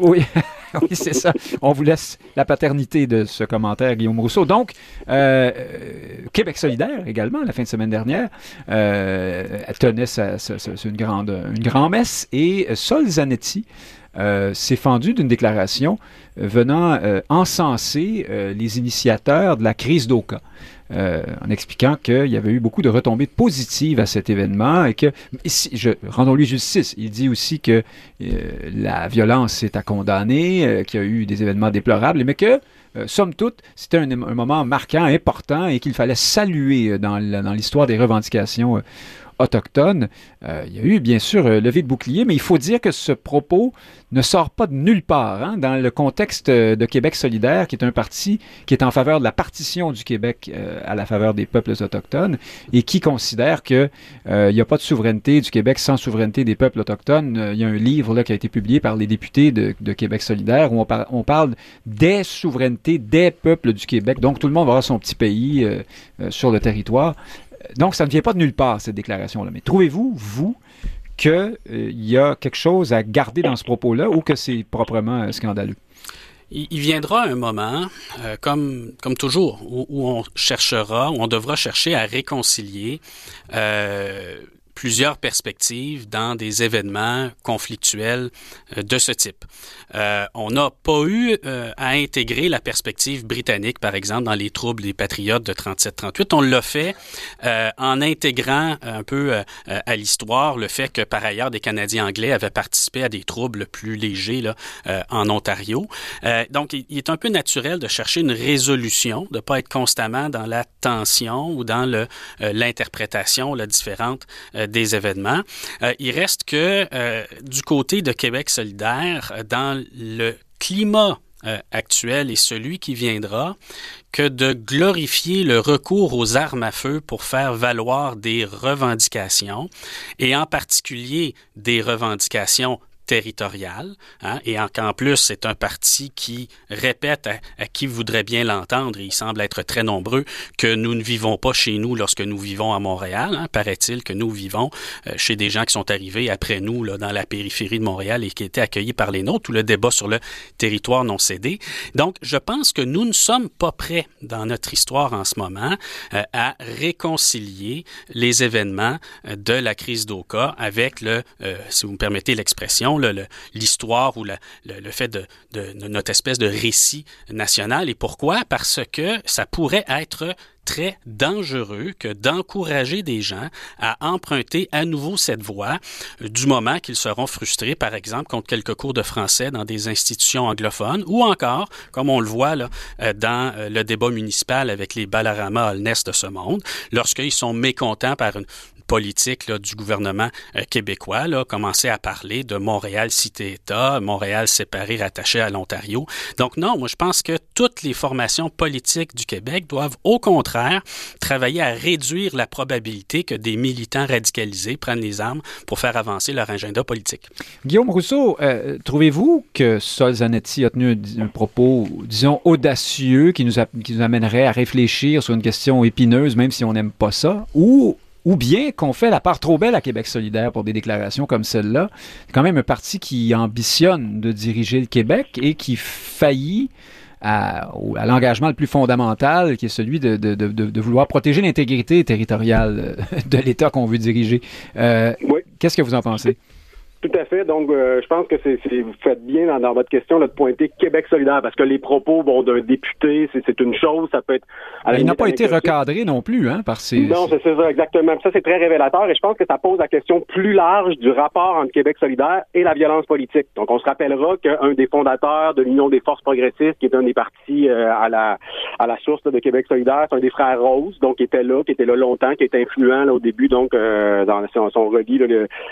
oui, [LAUGHS] [LAUGHS] oui c'est ça. On vous laisse la paternité de ce commentaire, Guillaume Rousseau. Donc, euh, Québec solidaire également, la fin de semaine dernière, euh, tenait une, grande, une grande messe et Sol Zanetti euh, s'est fendu d'une déclaration venant encenser les initiateurs de la crise d'Oka. Euh, en expliquant qu'il y avait eu beaucoup de retombées positives à cet événement et que, rendons-lui justice, il dit aussi que euh, la violence est à condamner, euh, qu'il y a eu des événements déplorables, mais que, somme toute, c'était un, moment marquant, important et qu'il fallait saluer dans l'histoire des revendications autochtones. Euh, il y a eu, bien sûr, euh, levé de bouclier, mais il faut dire que ce propos ne sort pas de nulle part. Hein, dans le contexte euh, de Québec solidaire, qui est un parti qui est en faveur de la partition du Québec à la faveur des peuples autochtones et qui considère qu'il n'y a pas de souveraineté du Québec sans souveraineté des peuples autochtones. Il y a un livre là, qui a été publié par les députés de, Québec solidaire où on, on, parle des souverainetés des peuples du Québec. Donc tout le monde va avoir son petit pays sur le territoire donc, ça ne vient pas de nulle part, cette déclaration-là. Mais trouvez-vous, vous, qu'il euh, y a quelque chose à garder dans ce propos-là ou que c'est proprement euh, scandaleux? Il, viendra un moment, euh, comme, comme toujours, où, on cherchera, où on devra chercher à réconcilier plusieurs perspectives dans des événements conflictuels euh, de ce type. Euh, on n'a pas eu euh, à intégrer la perspective britannique, par exemple, dans les troubles des patriotes de 37-38. On l'a fait en intégrant un peu à l'histoire le fait que, par ailleurs, des Canadiens anglais avaient participé à des troubles plus légers là, en Ontario. donc, il, est un peu naturel de chercher une résolution, de ne pas être constamment dans la tension ou dans l'interprétation différente des événements. Euh, il reste que euh, du côté de Québec solidaire, dans le climat euh, actuel et celui qui viendra que de glorifier le recours aux armes à feu pour faire valoir des revendications, et en particulier des revendications territoriale, hein, et qu'en plus, c'est un parti qui répète à, qui voudrait bien l'entendre, et il semble être très nombreux, que nous ne vivons pas chez nous lorsque nous vivons à Montréal. Hein, paraît-il que nous vivons euh, chez des gens qui sont arrivés après nous là, dans la périphérie de Montréal et qui étaient accueillis par les nôtres, tout le débat sur le territoire non cédé. Donc, je pense que nous ne sommes pas prêts dans notre histoire en ce moment euh, à réconcilier les événements euh, de la crise d'Oka avec le, si vous me permettez l'expression, l'histoire ou le, fait de, notre espèce de récit national. Et pourquoi? Parce que ça pourrait être très dangereux que d'encourager des gens à emprunter à nouveau cette voie du moment qu'ils seront frustrés, par exemple, contre quelques cours de français dans des institutions anglophones ou encore, comme on le voit là, euh, dans euh, le débat municipal avec les Balarama Holness de ce monde, lorsqu'ils sont mécontents par une, politique du gouvernement euh, québécois, là, commencer à parler de Montréal cité-État, Montréal séparé, rattaché à l'Ontario. Donc non, moi je pense que toutes les formations politiques du Québec doivent au contraire travailler à réduire la probabilité que des militants radicalisés prennent les armes pour faire avancer leur agenda politique. Guillaume Rousseau, euh, trouvez-vous que Sol Zanetti a tenu un, propos, disons, audacieux qui nous, qui nous amènerait à réfléchir sur une question épineuse, même si on n'aime pas ça, ou ou bien qu'on fait la part trop belle à Québec solidaire pour des déclarations comme celle-là. C'est quand même un parti qui ambitionne de diriger le Québec et qui faillit à, l'engagement le plus fondamental, qui est celui de, vouloir protéger l'intégrité territoriale [LAUGHS] de l'État qu'on veut diriger. Euh, qu'est-ce que vous en pensez? Tout à fait. Donc, euh, je pense que c'est, vous faites bien dans, votre question de pointer Québec solidaire, parce que les propos bon, d'un député, c'est, une chose, ça peut être... il n'a pas été recadré non plus, hein, par ces... Non, c'est, ça, exactement. Ça, c'est très révélateur, et je pense que ça pose la question plus large du rapport entre Québec solidaire et la violence politique. Donc, on se rappellera qu'un des fondateurs de l'Union des forces progressistes, qui est un des partis euh, à la à la source de Québec solidaire, c'est un des frères Rose, donc qui était là, qui était là longtemps, qui était influent là, au début, donc, euh, dans son, son relis,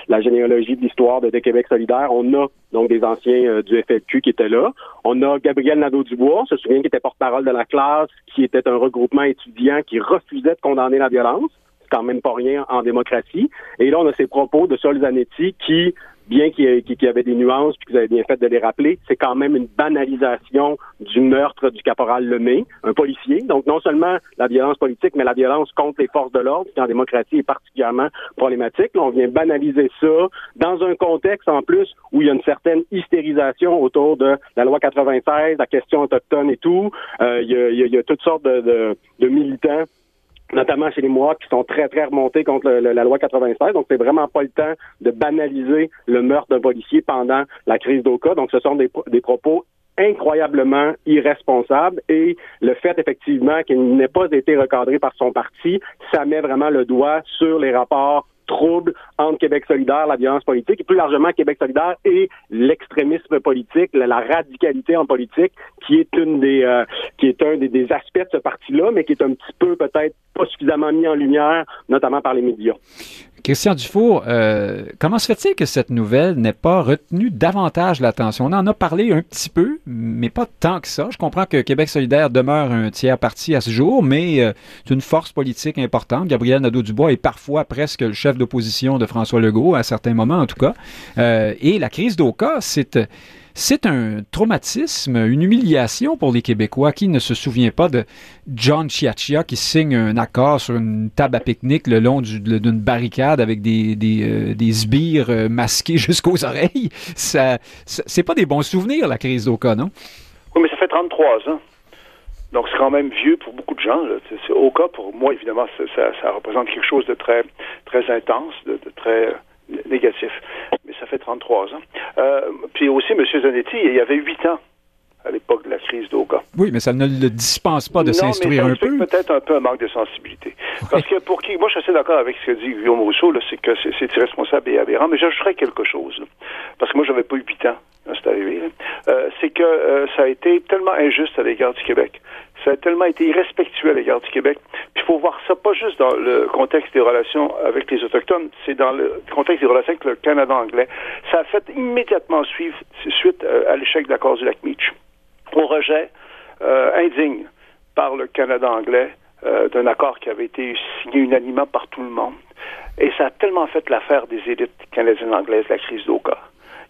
la généalogie de l'histoire de, Québec solidaire, on a donc des anciens euh, du FLQ qui étaient là. On a Gabriel Nadeau-Dubois, on se souvient qui était porte-parole de la classe, qui était un regroupement étudiant qui refusait de condamner la violence. C'est quand même pas rien en démocratie. Et là, on a ces propos de Sol Zanetti qui bien qu'il y, avait des nuances, puis que vous avez bien fait de les rappeler, c'est quand même une banalisation du meurtre du caporal Lemay, un policier. Donc, non seulement la violence politique, mais la violence contre les forces de l'ordre, qui en démocratie est particulièrement problématique. Là, on vient banaliser ça dans un contexte, en plus, où il y a une certaine hystérisation autour de la loi 96, la question autochtone et tout. Euh, il, y a, toutes sortes de, de militants notamment chez les Mohawks qui sont très, très remontés contre la loi 96. Donc, c'est vraiment pas le temps de banaliser le meurtre d'un policier pendant la crise d'Oka. Donc, ce sont des, des propos incroyablement irresponsables et le fait effectivement qu'il n'ait pas été recadré par son parti, ça met vraiment le doigt sur les rapports trouble entre Québec solidaire, la violence politique, et plus largement Québec solidaire et l'extrémisme politique, la, radicalité en politique, qui est une des euh, qui est un des, aspects de ce parti-là, mais qui est un petit peu peut-être pas suffisamment mis en lumière, notamment par les médias. Christian Dufour, euh, comment se fait-il que cette nouvelle n'ait pas retenu davantage l'attention? On en a parlé un petit peu, mais pas tant que ça. Je comprends que Québec solidaire demeure un tiers parti à ce jour, mais euh, c'est une force politique importante. Gabriel Nadeau-Dubois est parfois presque le chef d'opposition de François Legault, à certains moments en tout cas. Euh, et la crise d'Oka, c'est c'est un traumatisme, une humiliation pour les Québécois. Qui ne se souvient pas de John Chiachia qui signe un accord sur une table à pique-nique le long d'une barricade avec des, des, euh, sbires euh, masqués [LAUGHS] jusqu'aux oreilles? Ça, c'est pas des bons souvenirs, la crise d'Oka, non? Oui, mais ça fait 33 ans. Donc, c'est quand même vieux pour beaucoup de gens. C'est Oka, pour moi, évidemment, ça, représente quelque chose de très, très intense, de très négatif. Mais ça fait 33 ans. Euh, puis aussi, M. Zanetti, il y avait 8 ans à l'époque de la crise d'Oka. Oui, mais ça ne le dispense pas de s'instruire un peu. peut-être un peu un manque de sensibilité. Parce que pour qui, moi je suis assez d'accord avec ce que dit Guillaume Rousseau, c'est que c'est irresponsable et aberrant, mais j'ajouterais quelque chose. Parce que moi, j'avais pas eu 8 ans quand c'est arrivé. Euh, c'est que euh, ça a été tellement injuste à l'égard du Québec ça a tellement été irrespectueux à l'égard du Québec. Puis il faut voir ça pas juste dans le contexte des relations avec les Autochtones, c'est dans le contexte des relations avec le Canada anglais. Ça a fait immédiatement suivre suite euh, à l'échec de l'accord du lac Meach au rejet indigne par le Canada anglais d'un accord qui avait été signé unanimement par tout le monde. Et ça a tellement fait l'affaire des élites canadiennes anglaises, la crise d'Oka.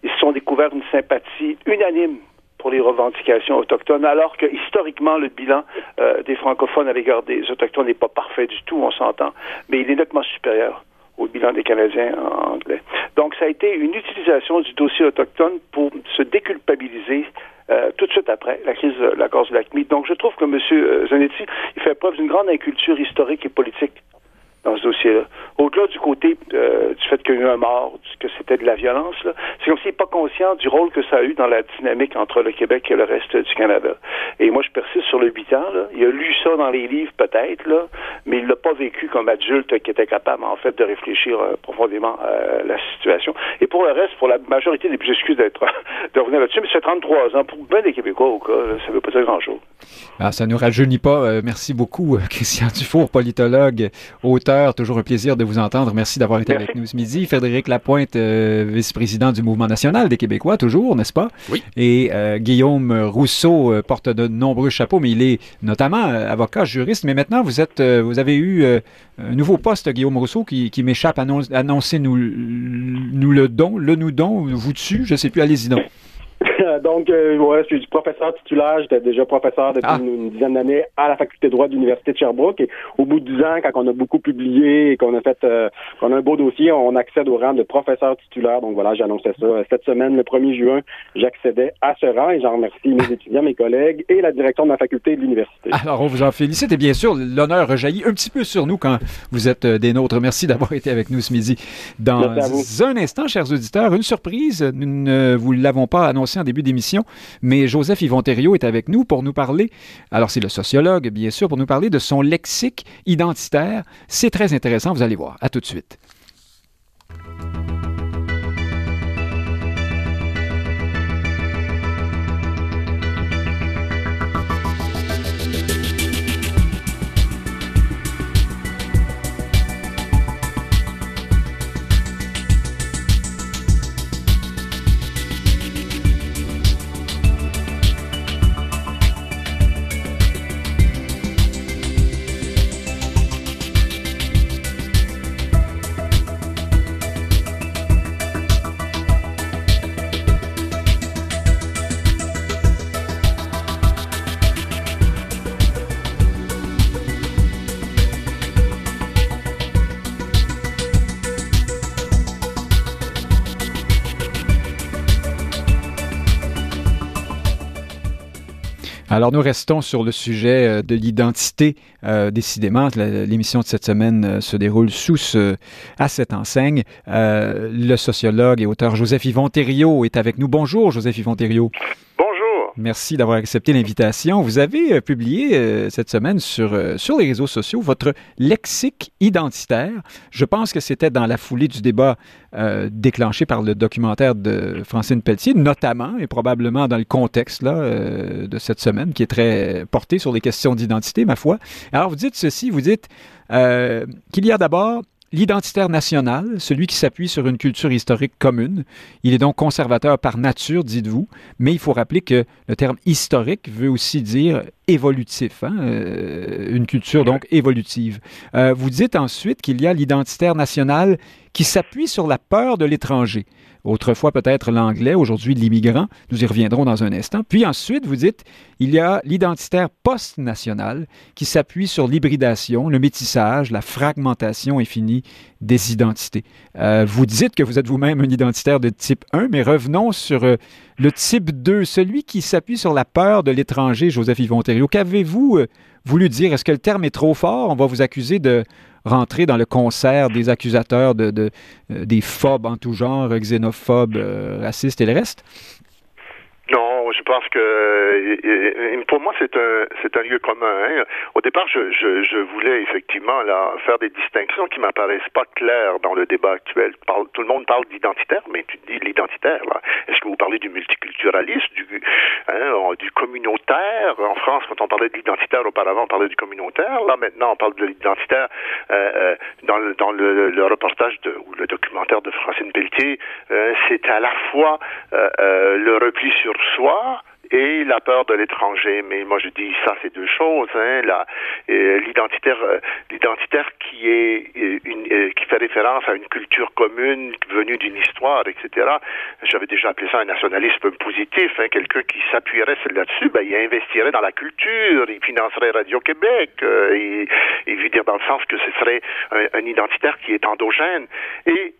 Ils se sont découverts une sympathie unanime pour les revendications autochtones, alors que historiquement, le bilan euh, des francophones à l'égard des autochtones n'est pas parfait du tout, on s'entend, mais il est nettement supérieur au bilan des Canadiens anglais. Donc, ça a été une utilisation du dossier autochtone pour se déculpabiliser euh, tout de suite après la crise de la cause de l'ACMI. Donc, je trouve que M. Zanetti, il fait preuve d'une grande inculture historique et politique dans ce dossier-là. Au-delà du côté euh, du fait qu'il y a eu un mort, que c'était de la violence, c'est comme s'il n'est pas conscient du rôle que ça a eu dans la dynamique entre le Québec et le reste du Canada. Et moi, je persiste sur le 8 ans. Là. Il a lu ça dans les livres, peut-être, là, mais il l'a pas vécu comme adulte qui était capable, en fait, de réfléchir euh, profondément à la situation. Et pour le reste, pour la majorité des j'excuse d'être [LAUGHS] de revenir là-dessus, mais c'est 33 ans. Pour bien des Québécois, au cas, ça ne veut pas dire grand-chose. Ah, ça ne nous rajeunit pas. Euh, merci beaucoup, Christian Dufour, politologue, auteur Toujours un plaisir de vous entendre. Merci d'avoir été avec nous ce midi. Frédéric Lapointe, euh, vice-président du Mouvement national des Québécois, toujours, n'est-ce pas? Oui. Et euh, Guillaume Rousseau euh, porte de nombreux chapeaux, mais il est notamment avocat, juriste. Mais maintenant, vous êtes, vous avez eu un nouveau poste, Guillaume Rousseau, qui, m'échappe. Annoncez-nous nous le don, le nous don, vous dessus, je ne sais plus, allez-y donc. Donc, euh, ouais, je suis professeur titulaire. J'étais déjà professeur depuis ah. une, dizaine d'années à la faculté de droit de l'Université de Sherbrooke. Et au bout de dix ans, quand on a beaucoup publié et qu'on a fait euh, qu'on a un beau dossier, on accède au rang de professeur titulaire. Donc voilà, j'annonçais ça. Cette semaine, le 1er juin, j'accédais à ce rang et j'en remercie mes étudiants, mes collègues et la direction de ma faculté de l'université. Alors, on vous en félicite et bien sûr, l'honneur rejaillit un petit peu sur nous quand vous êtes euh, des nôtres. Merci d'avoir été avec nous ce midi. Dans un instant, chers auditeurs, une surprise. Nous ne vous l'avons pas annoncé en début d'émission, mais Joseph Yvon est avec nous pour nous parler, alors c'est le sociologue bien sûr, pour nous parler de son lexique identitaire. C'est très intéressant, vous allez voir. À tout de suite. Alors, nous restons sur le sujet euh, de l'identité. Euh, décidément, l'émission de cette semaine euh, se déroule sous ce, à cette enseigne. le sociologue et auteur Joseph Yvon Thériault est avec nous. Bonjour, Joseph Yvon Thériault. Merci d'avoir accepté l'invitation. Vous avez euh, publié euh, cette semaine sur, euh, sur les réseaux sociaux votre lexique identitaire. Je pense que c'était dans la foulée du débat déclenché par le documentaire de Francine Pelletier, notamment et probablement dans le contexte là, de cette semaine qui est très porté sur les questions d'identité, ma foi. Alors, vous dites ceci, vous dites qu'il y a d'abord L'identitaire national, celui qui s'appuie sur une culture historique commune, il est donc conservateur par nature, dites-vous, mais il faut rappeler que le terme historique veut aussi dire évolutif, hein, euh, une culture donc évolutive. Euh, vous dites ensuite qu'il y a l'identitaire national qui s'appuie sur la peur de l'étranger autrefois peut-être l'anglais, aujourd'hui l'immigrant. Nous y reviendrons dans un instant. Puis ensuite, vous dites, il y a l'identitaire post-national qui s'appuie sur l'hybridation, le métissage, la fragmentation infinie des identités. Euh, vous dites que vous êtes vous-même un identitaire de type 1, mais revenons sur euh, le type 2, celui qui s'appuie sur la peur de l'étranger, Joseph Yvon Qu'avez-vous euh, voulu dire? Est-ce que le terme est trop fort? On va vous accuser de rentrer dans le concert des accusateurs de, de des phobes en tout genre, xénophobes, racistes et le reste? Je pense que pour moi c'est un c'est un lieu commun. Hein. Au départ, je, je, voulais effectivement là faire des distinctions qui m'apparaissent pas claires dans le débat actuel. Tout le monde parle d'identitaire, mais tu dis l'identitaire. Est-ce que vous parlez du multiculturalisme, du hein, communautaire? En France, quand on parlait de l'identitaire auparavant, on parlait du communautaire. Là maintenant, on parle de l'identitaire euh, euh dans le reportage ou le documentaire de Francine Pelletier. Euh, c'est à la fois le repli sur soi et la peur de l'étranger. Mais moi, je dis ça, c'est deux choses. Hein. l'identitaire, euh, l'identitaire qui est euh, une, euh, qui fait référence à une culture commune venue d'une histoire, etc. J'avais déjà appelé ça un nationalisme positif. Hein. Quelqu'un qui s'appuierait là-dessus, ben, il investirait dans la culture, il financerait Radio Québec. il, il veut dire dans le sens que ce serait un, un identitaire qui est endogène. Et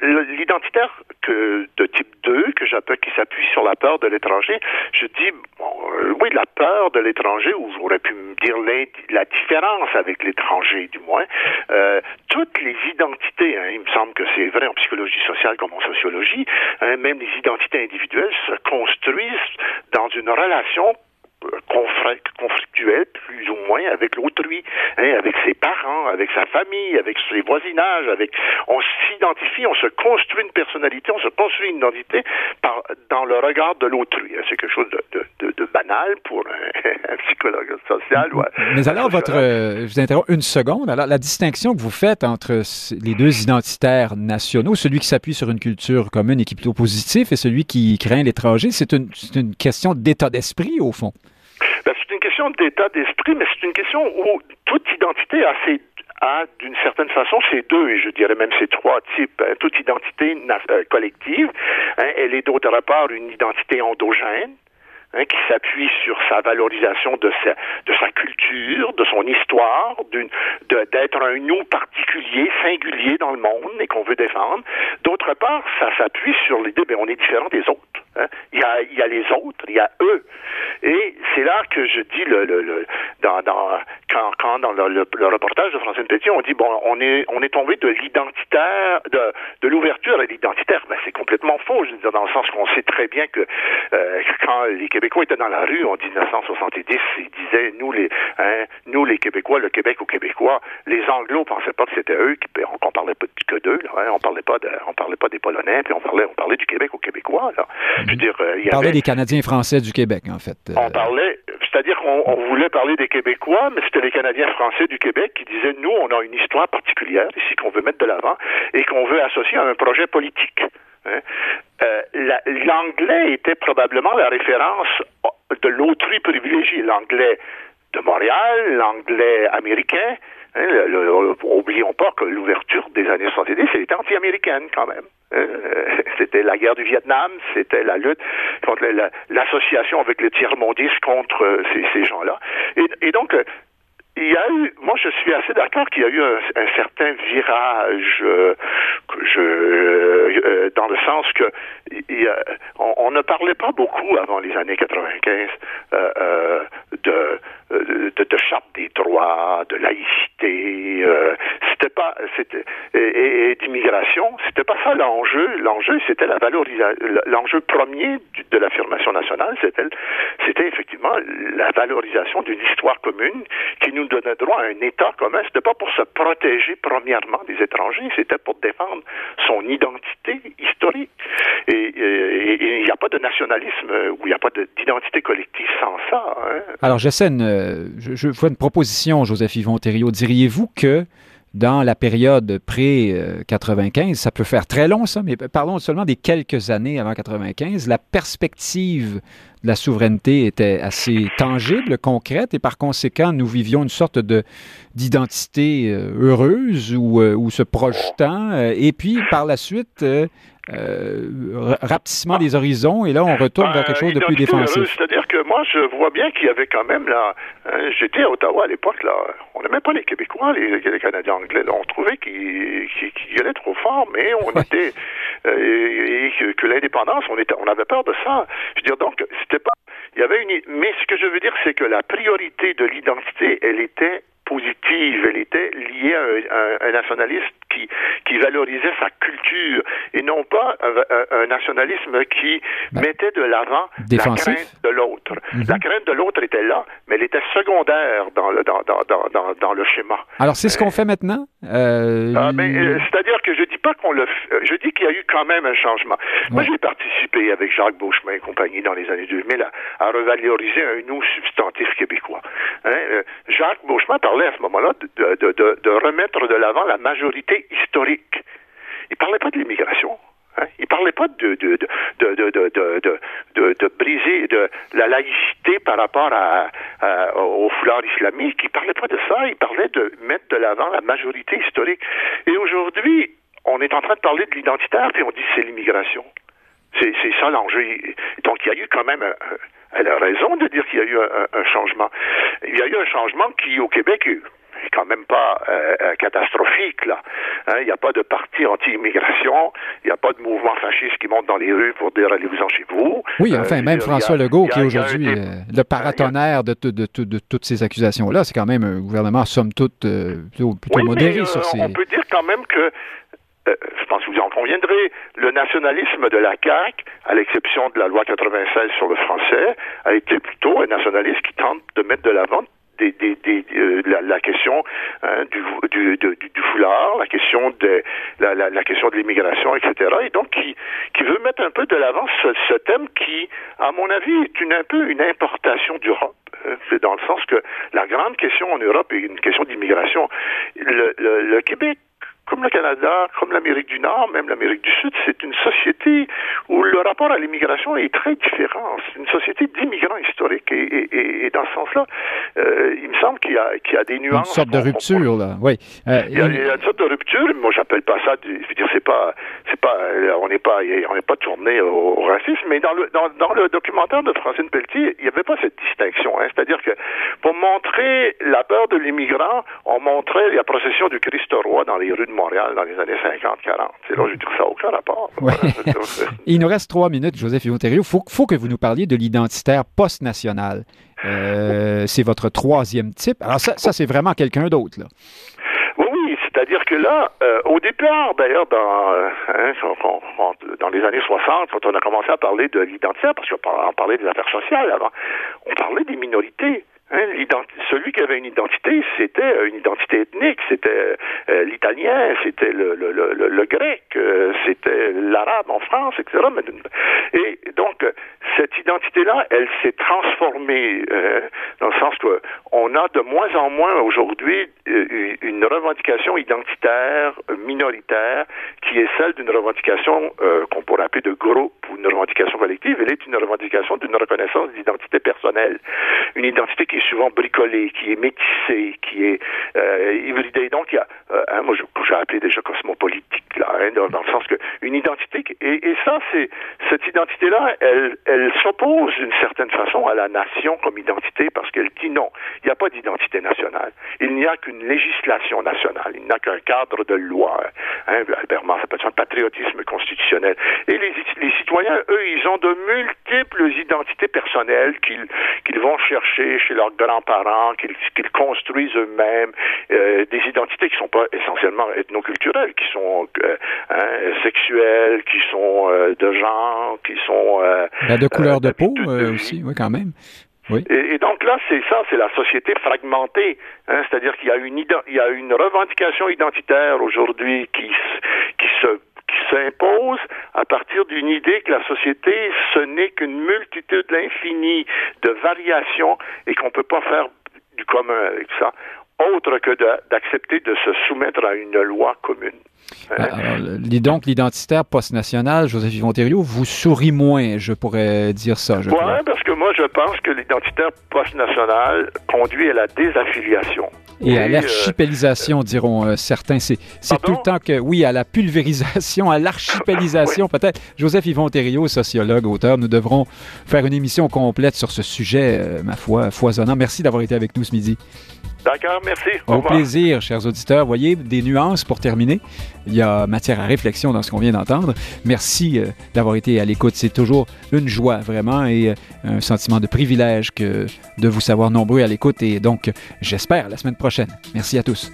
l'identitaire que de type 2 que j'appelle qui s'appuie sur la peur de l'étranger, je dis euh, oui la peur de l'étranger ou j'aurais pu me dire la différence avec l'étranger du moins. Euh, toutes les identités, hein, il me semble que c'est vrai en psychologie sociale comme en sociologie, hein, même les identités individuelles se construisent dans une relation conflictuel plus ou moins avec l'autrui, hein, avec ses parents, avec sa famille, avec ses voisinages, avec on s'identifie, on se construit une personnalité, on se construit une identité par, dans le regard de l'autrui. Hein. C'est quelque chose de, de, de, banal pour un, [LAUGHS] psychologue social. Ouais. Mais alors, votre, euh, je vous interromps une seconde. Alors, la distinction que vous faites entre les deux identitaires nationaux, celui qui s'appuie sur une culture commune et qui est plutôt positif, et celui qui craint l'étranger, c'est une, une question d'état d'esprit, au fond. Question d'état d'esprit, mais c'est une question où toute identité a d'une certaine façon ces deux, et je dirais même ces trois types. Hein. toute identité euh, collective, hein, elle est d'autre part une identité endogène, Hein, qui s'appuie sur sa valorisation de sa, de sa culture, de son histoire, d'être un nous particulier, singulier dans le monde et qu'on veut défendre. D'autre part, ça s'appuie sur l'idée, ben, on est différent des autres. Hein. Il, y a, il y a les autres, il y a eux. Et c'est là que je dis, le, le, le dans, dans, quand, quand dans le, le, reportage de Francine Petit, on dit, bon, on est, on est tombé de l'identitaire, de, de l'ouverture à l'identitaire. Ben, c'est complètement faux, je veux dire, dans le sens qu'on sait très bien que euh, quand les Québécois étaient dans la rue en 1970. Ils disaient, nous les, hein, nous les Québécois, le Québec aux Québécois. Les Anglos pensaient pas que c'était eux, qui, on, parlait pas que d'eux, hein, on parlait pas de, on parlait pas des Polonais, puis on parlait, on parlait du Québec aux Québécois. Là. Je veux dire, euh, il y on parlait des Canadiens français du Québec, en fait. On parlait, c'est-à-dire qu'on voulait parler des Québécois, mais c'était les Canadiens français du Québec qui disaient, nous, on a une histoire particulière ici qu'on veut mettre de l'avant et qu'on veut associer à un projet politique. Hein. Euh, l'anglais était probablement la référence de l'autrui privilégié, l'anglais de Montréal, l'anglais américain. Hein, oublions pas que l'ouverture des années 70, elle était anti-américaine quand même. Hein. [LAUGHS] c'était la guerre du Vietnam, c'était la lutte contre l'association avec le tiers-mondisme contre euh, ces, gens-là. Et, et, donc, euh, il y a eu, moi je suis assez d'accord qu'il y a eu un, certain virage, euh, je, euh, dans le sens que on, ne parlait pas beaucoup avant les années 95 euh, de, de, de, charte des droits, de laïcité, c'était pas, c'était et, d'immigration, c'était pas ça l'enjeu. L'enjeu c'était la valorisation, l'enjeu premier de l'affirmation nationale, c'était c'était effectivement la valorisation d'une histoire commune qui nous donnait droit à un État commun. C'était pas pour se protéger premièrement des étrangers, c'était pour défendre son identité historique. Et il n'y a pas de nationalisme ou il n'y a pas d'identité collective sans ça. Hein. Alors, une, je, je une proposition, Joseph Yvon Thériault. Diriez-vous que dans la période pré-95, ça peut faire très long ça, mais parlons seulement des quelques années avant 95, la perspective de la souveraineté était assez tangible, concrète, et par conséquent, nous vivions une sorte de d'identité euh, heureuse ou, euh, ou se projetant, euh, et puis par la suite, euh, rapetissement des horizons, et là, on retourne vers quelque chose de plus défensif. C'est-à-dire que moi, je vois bien qu'il y avait quand même, là, hein, j'étais à Ottawa à l'époque, là, on n'aimait pas les Québécois, les, Canadiens anglais, là, on trouvait qu'ils qu allaient trop fort, mais on était, euh, et, que, l'indépendance, on, était, on avait peur de ça. Je veux dire, donc, il y avait une, mais ce que je veux dire, c'est que la priorité de l'identité, elle était positive. Elle était liée à un, nationalisme qui, qui valorisait sa culture et non pas un, nationalisme qui ben, mettait de l'avant la crainte de l'autre. Mhm. La crainte de l'autre était là, mais elle était secondaire dans le, dans, dans, dans, dans le schéma. Alors, c'est ce qu'on fait maintenant? Euh, ah, ben, euh, C'est-à-dire que je dis pas qu'on le. Je dis qu'il y a eu quand même un changement. Moi, j'ai participé avec Jacques Beauchemin et compagnie dans les années 2000 à, à revaloriser un nous substantif québécois. Hein? Euh, Jacques Beauchemin parlait à ce moment-là de, de, remettre de l'avant la majorité historique. Il parlait pas de l'immigration. Hein? Il parlait pas de de, briser de la laïcité par rapport à, au foulard islamique. Il parlait pas de ça. Il parlait de mettre de l'avant la majorité historique. Et aujourd'hui, on est en train de parler de l'identitaire, puis on dit c'est l'immigration. C'est, c'est ça l'enjeu. Donc, il y a eu quand même elle a raison de dire qu'il y a eu un, changement. Il y a eu un changement qui, au Québec, est quand même pas euh, euh, catastrophique là. Hein, il n'y a pas de parti anti-immigration, il n'y a pas de mouvement fasciste qui monte dans les rues pour dire allez-vous-en chez vous. Oui, euh, enfin même François Legault qui est aujourd'hui le paratonnerre de, de, de, toutes ces accusations-là, c'est quand même un gouvernement somme toute plutôt, modéré sur ces. On peut dire quand même que euh, je pense que vous en conviendrez, le nationalisme de la CAQ, à l'exception de la loi 96 sur le français, a été plutôt un nationalisme qui tente de mettre de l'avant euh, la, question hein, du, foulard, la question de la, question de l'immigration, etc. Et donc qui, veut mettre un peu de l'avant ce, thème qui, à mon avis, est une, un peu une importation d'Europe. Hein. Dans le sens que la grande question en Europe est une question d'immigration. Le Québec comme le Canada, comme l'Amérique du Nord, même l'Amérique du Sud, c'est une société où le rapport à l'immigration est très différent. C'est une société d'immigrants historiques. Et, et, dans ce sens-là, euh, il me semble qu'il y, y, a des nuances. Une sorte de rupture, là. Oui. Euh, il, y a, une sorte de rupture. Moi, j'appelle pas ça. Je veux dire, c'est pas, c'est pas, euh, on n'est pas, on n'est pas tourné au, racisme. Mais dans le, dans, dans, le documentaire de Francine Pelletier, il n'y avait pas cette distinction. Hein. C'est-à-dire que pour montrer la peur de l'immigrant, on montrait la procession du Christ roi dans les rues de Montréal dans les années 50-40. C'est là, je dis que ça n'a aucun rapport. [LAUGHS] [LAUGHS] Il nous reste trois minutes, Joseph Yvon-Thériault. Il faut, faut, que vous nous parliez de l'identitaire post-national. Euh, c'est votre troisième type. Alors ça, ça c'est vraiment quelqu'un d'autre, là. Oui, c'est-à-dire que là, euh, au départ, d'ailleurs, dans, euh, hein, dans les années 60, quand on a commencé à parler de l'identitaire, parce qu'on parlait des affaires sociales avant, on parlait des minorités. Hein, celui qui avait une identité, c'était euh, une identité ethnique, c'était euh, l'italien, c'était le, le, le, le, grec, euh, c'était l'arabe en France, etc. Et donc, cette identité-là, elle s'est transformée dans le sens que on a de moins en moins aujourd'hui une revendication identitaire minoritaire qui est celle d'une revendication qu'on pourrait appeler de groupe ou une revendication collective. Elle est une revendication d'une reconnaissance d'identité personnelle, une identité qui souvent bricolé, qui est métissé, qui est euh, hybridé. Donc, il y a, euh, hein, moi, j'ai appelé déjà cosmopolitique, là, hein, dans, le sens que une identité, et, ça, c'est cette identité-là, elle, s'oppose d'une certaine façon à la nation comme identité, parce qu'elle dit non, il n'y a pas d'identité nationale. Il n'y a qu'une législation nationale. Il n'y a qu'un cadre de loi. Hein, Albert Marx appelle ça un patriotisme constitutionnel. Et les, citoyens, eux, ils ont de multiples identités personnelles qu'ils vont chercher chez leur grands-parents, qu'ils construisent eux-mêmes, euh, des identités qui sont pas essentiellement ethnoculturelles, qui sont euh, hein, sexuelles, qui sont euh, de genre, qui sont... Ben, de couleur de peau aussi, oui, quand même. Oui. Et, donc là, c'est ça, c'est la société fragmentée. Hein, C'est-à-dire qu'il y a une il y a une revendication identitaire aujourd'hui qui qui se s'impose à partir d'une idée que la société, ce n'est qu'une multitude infinie de variations et qu'on ne peut pas faire du commun avec ça, autre que d'accepter de, se soumettre à une loi commune. Hein? Alors, donc, l'identitaire post-national, Joseph Yvon vous sourit moins, je pourrais dire ça. Oui, parce que moi, je pense que l'identitaire post-national conduit à la désaffiliation. Et à euh, l'archipélisation, diront euh, certains. C'est tout le temps que, oui, à la pulvérisation, à l'archipélisation, [LAUGHS] peut-être. Joseph Yvon Thériault, sociologue, auteur, nous devrons faire une émission complète sur ce sujet, euh, ma foi, foisonnant. Merci d'avoir été avec nous ce midi. D'accord, merci. Au, plaisir, chers auditeurs. Voyez, des nuances pour terminer. Il y a matière à réflexion dans ce qu'on vient d'entendre. Merci d'avoir été à l'écoute. C'est toujours une joie, vraiment, et un sentiment de privilège que de vous savoir nombreux à l'écoute. Et donc, j'espère la semaine prochaine. Merci à tous.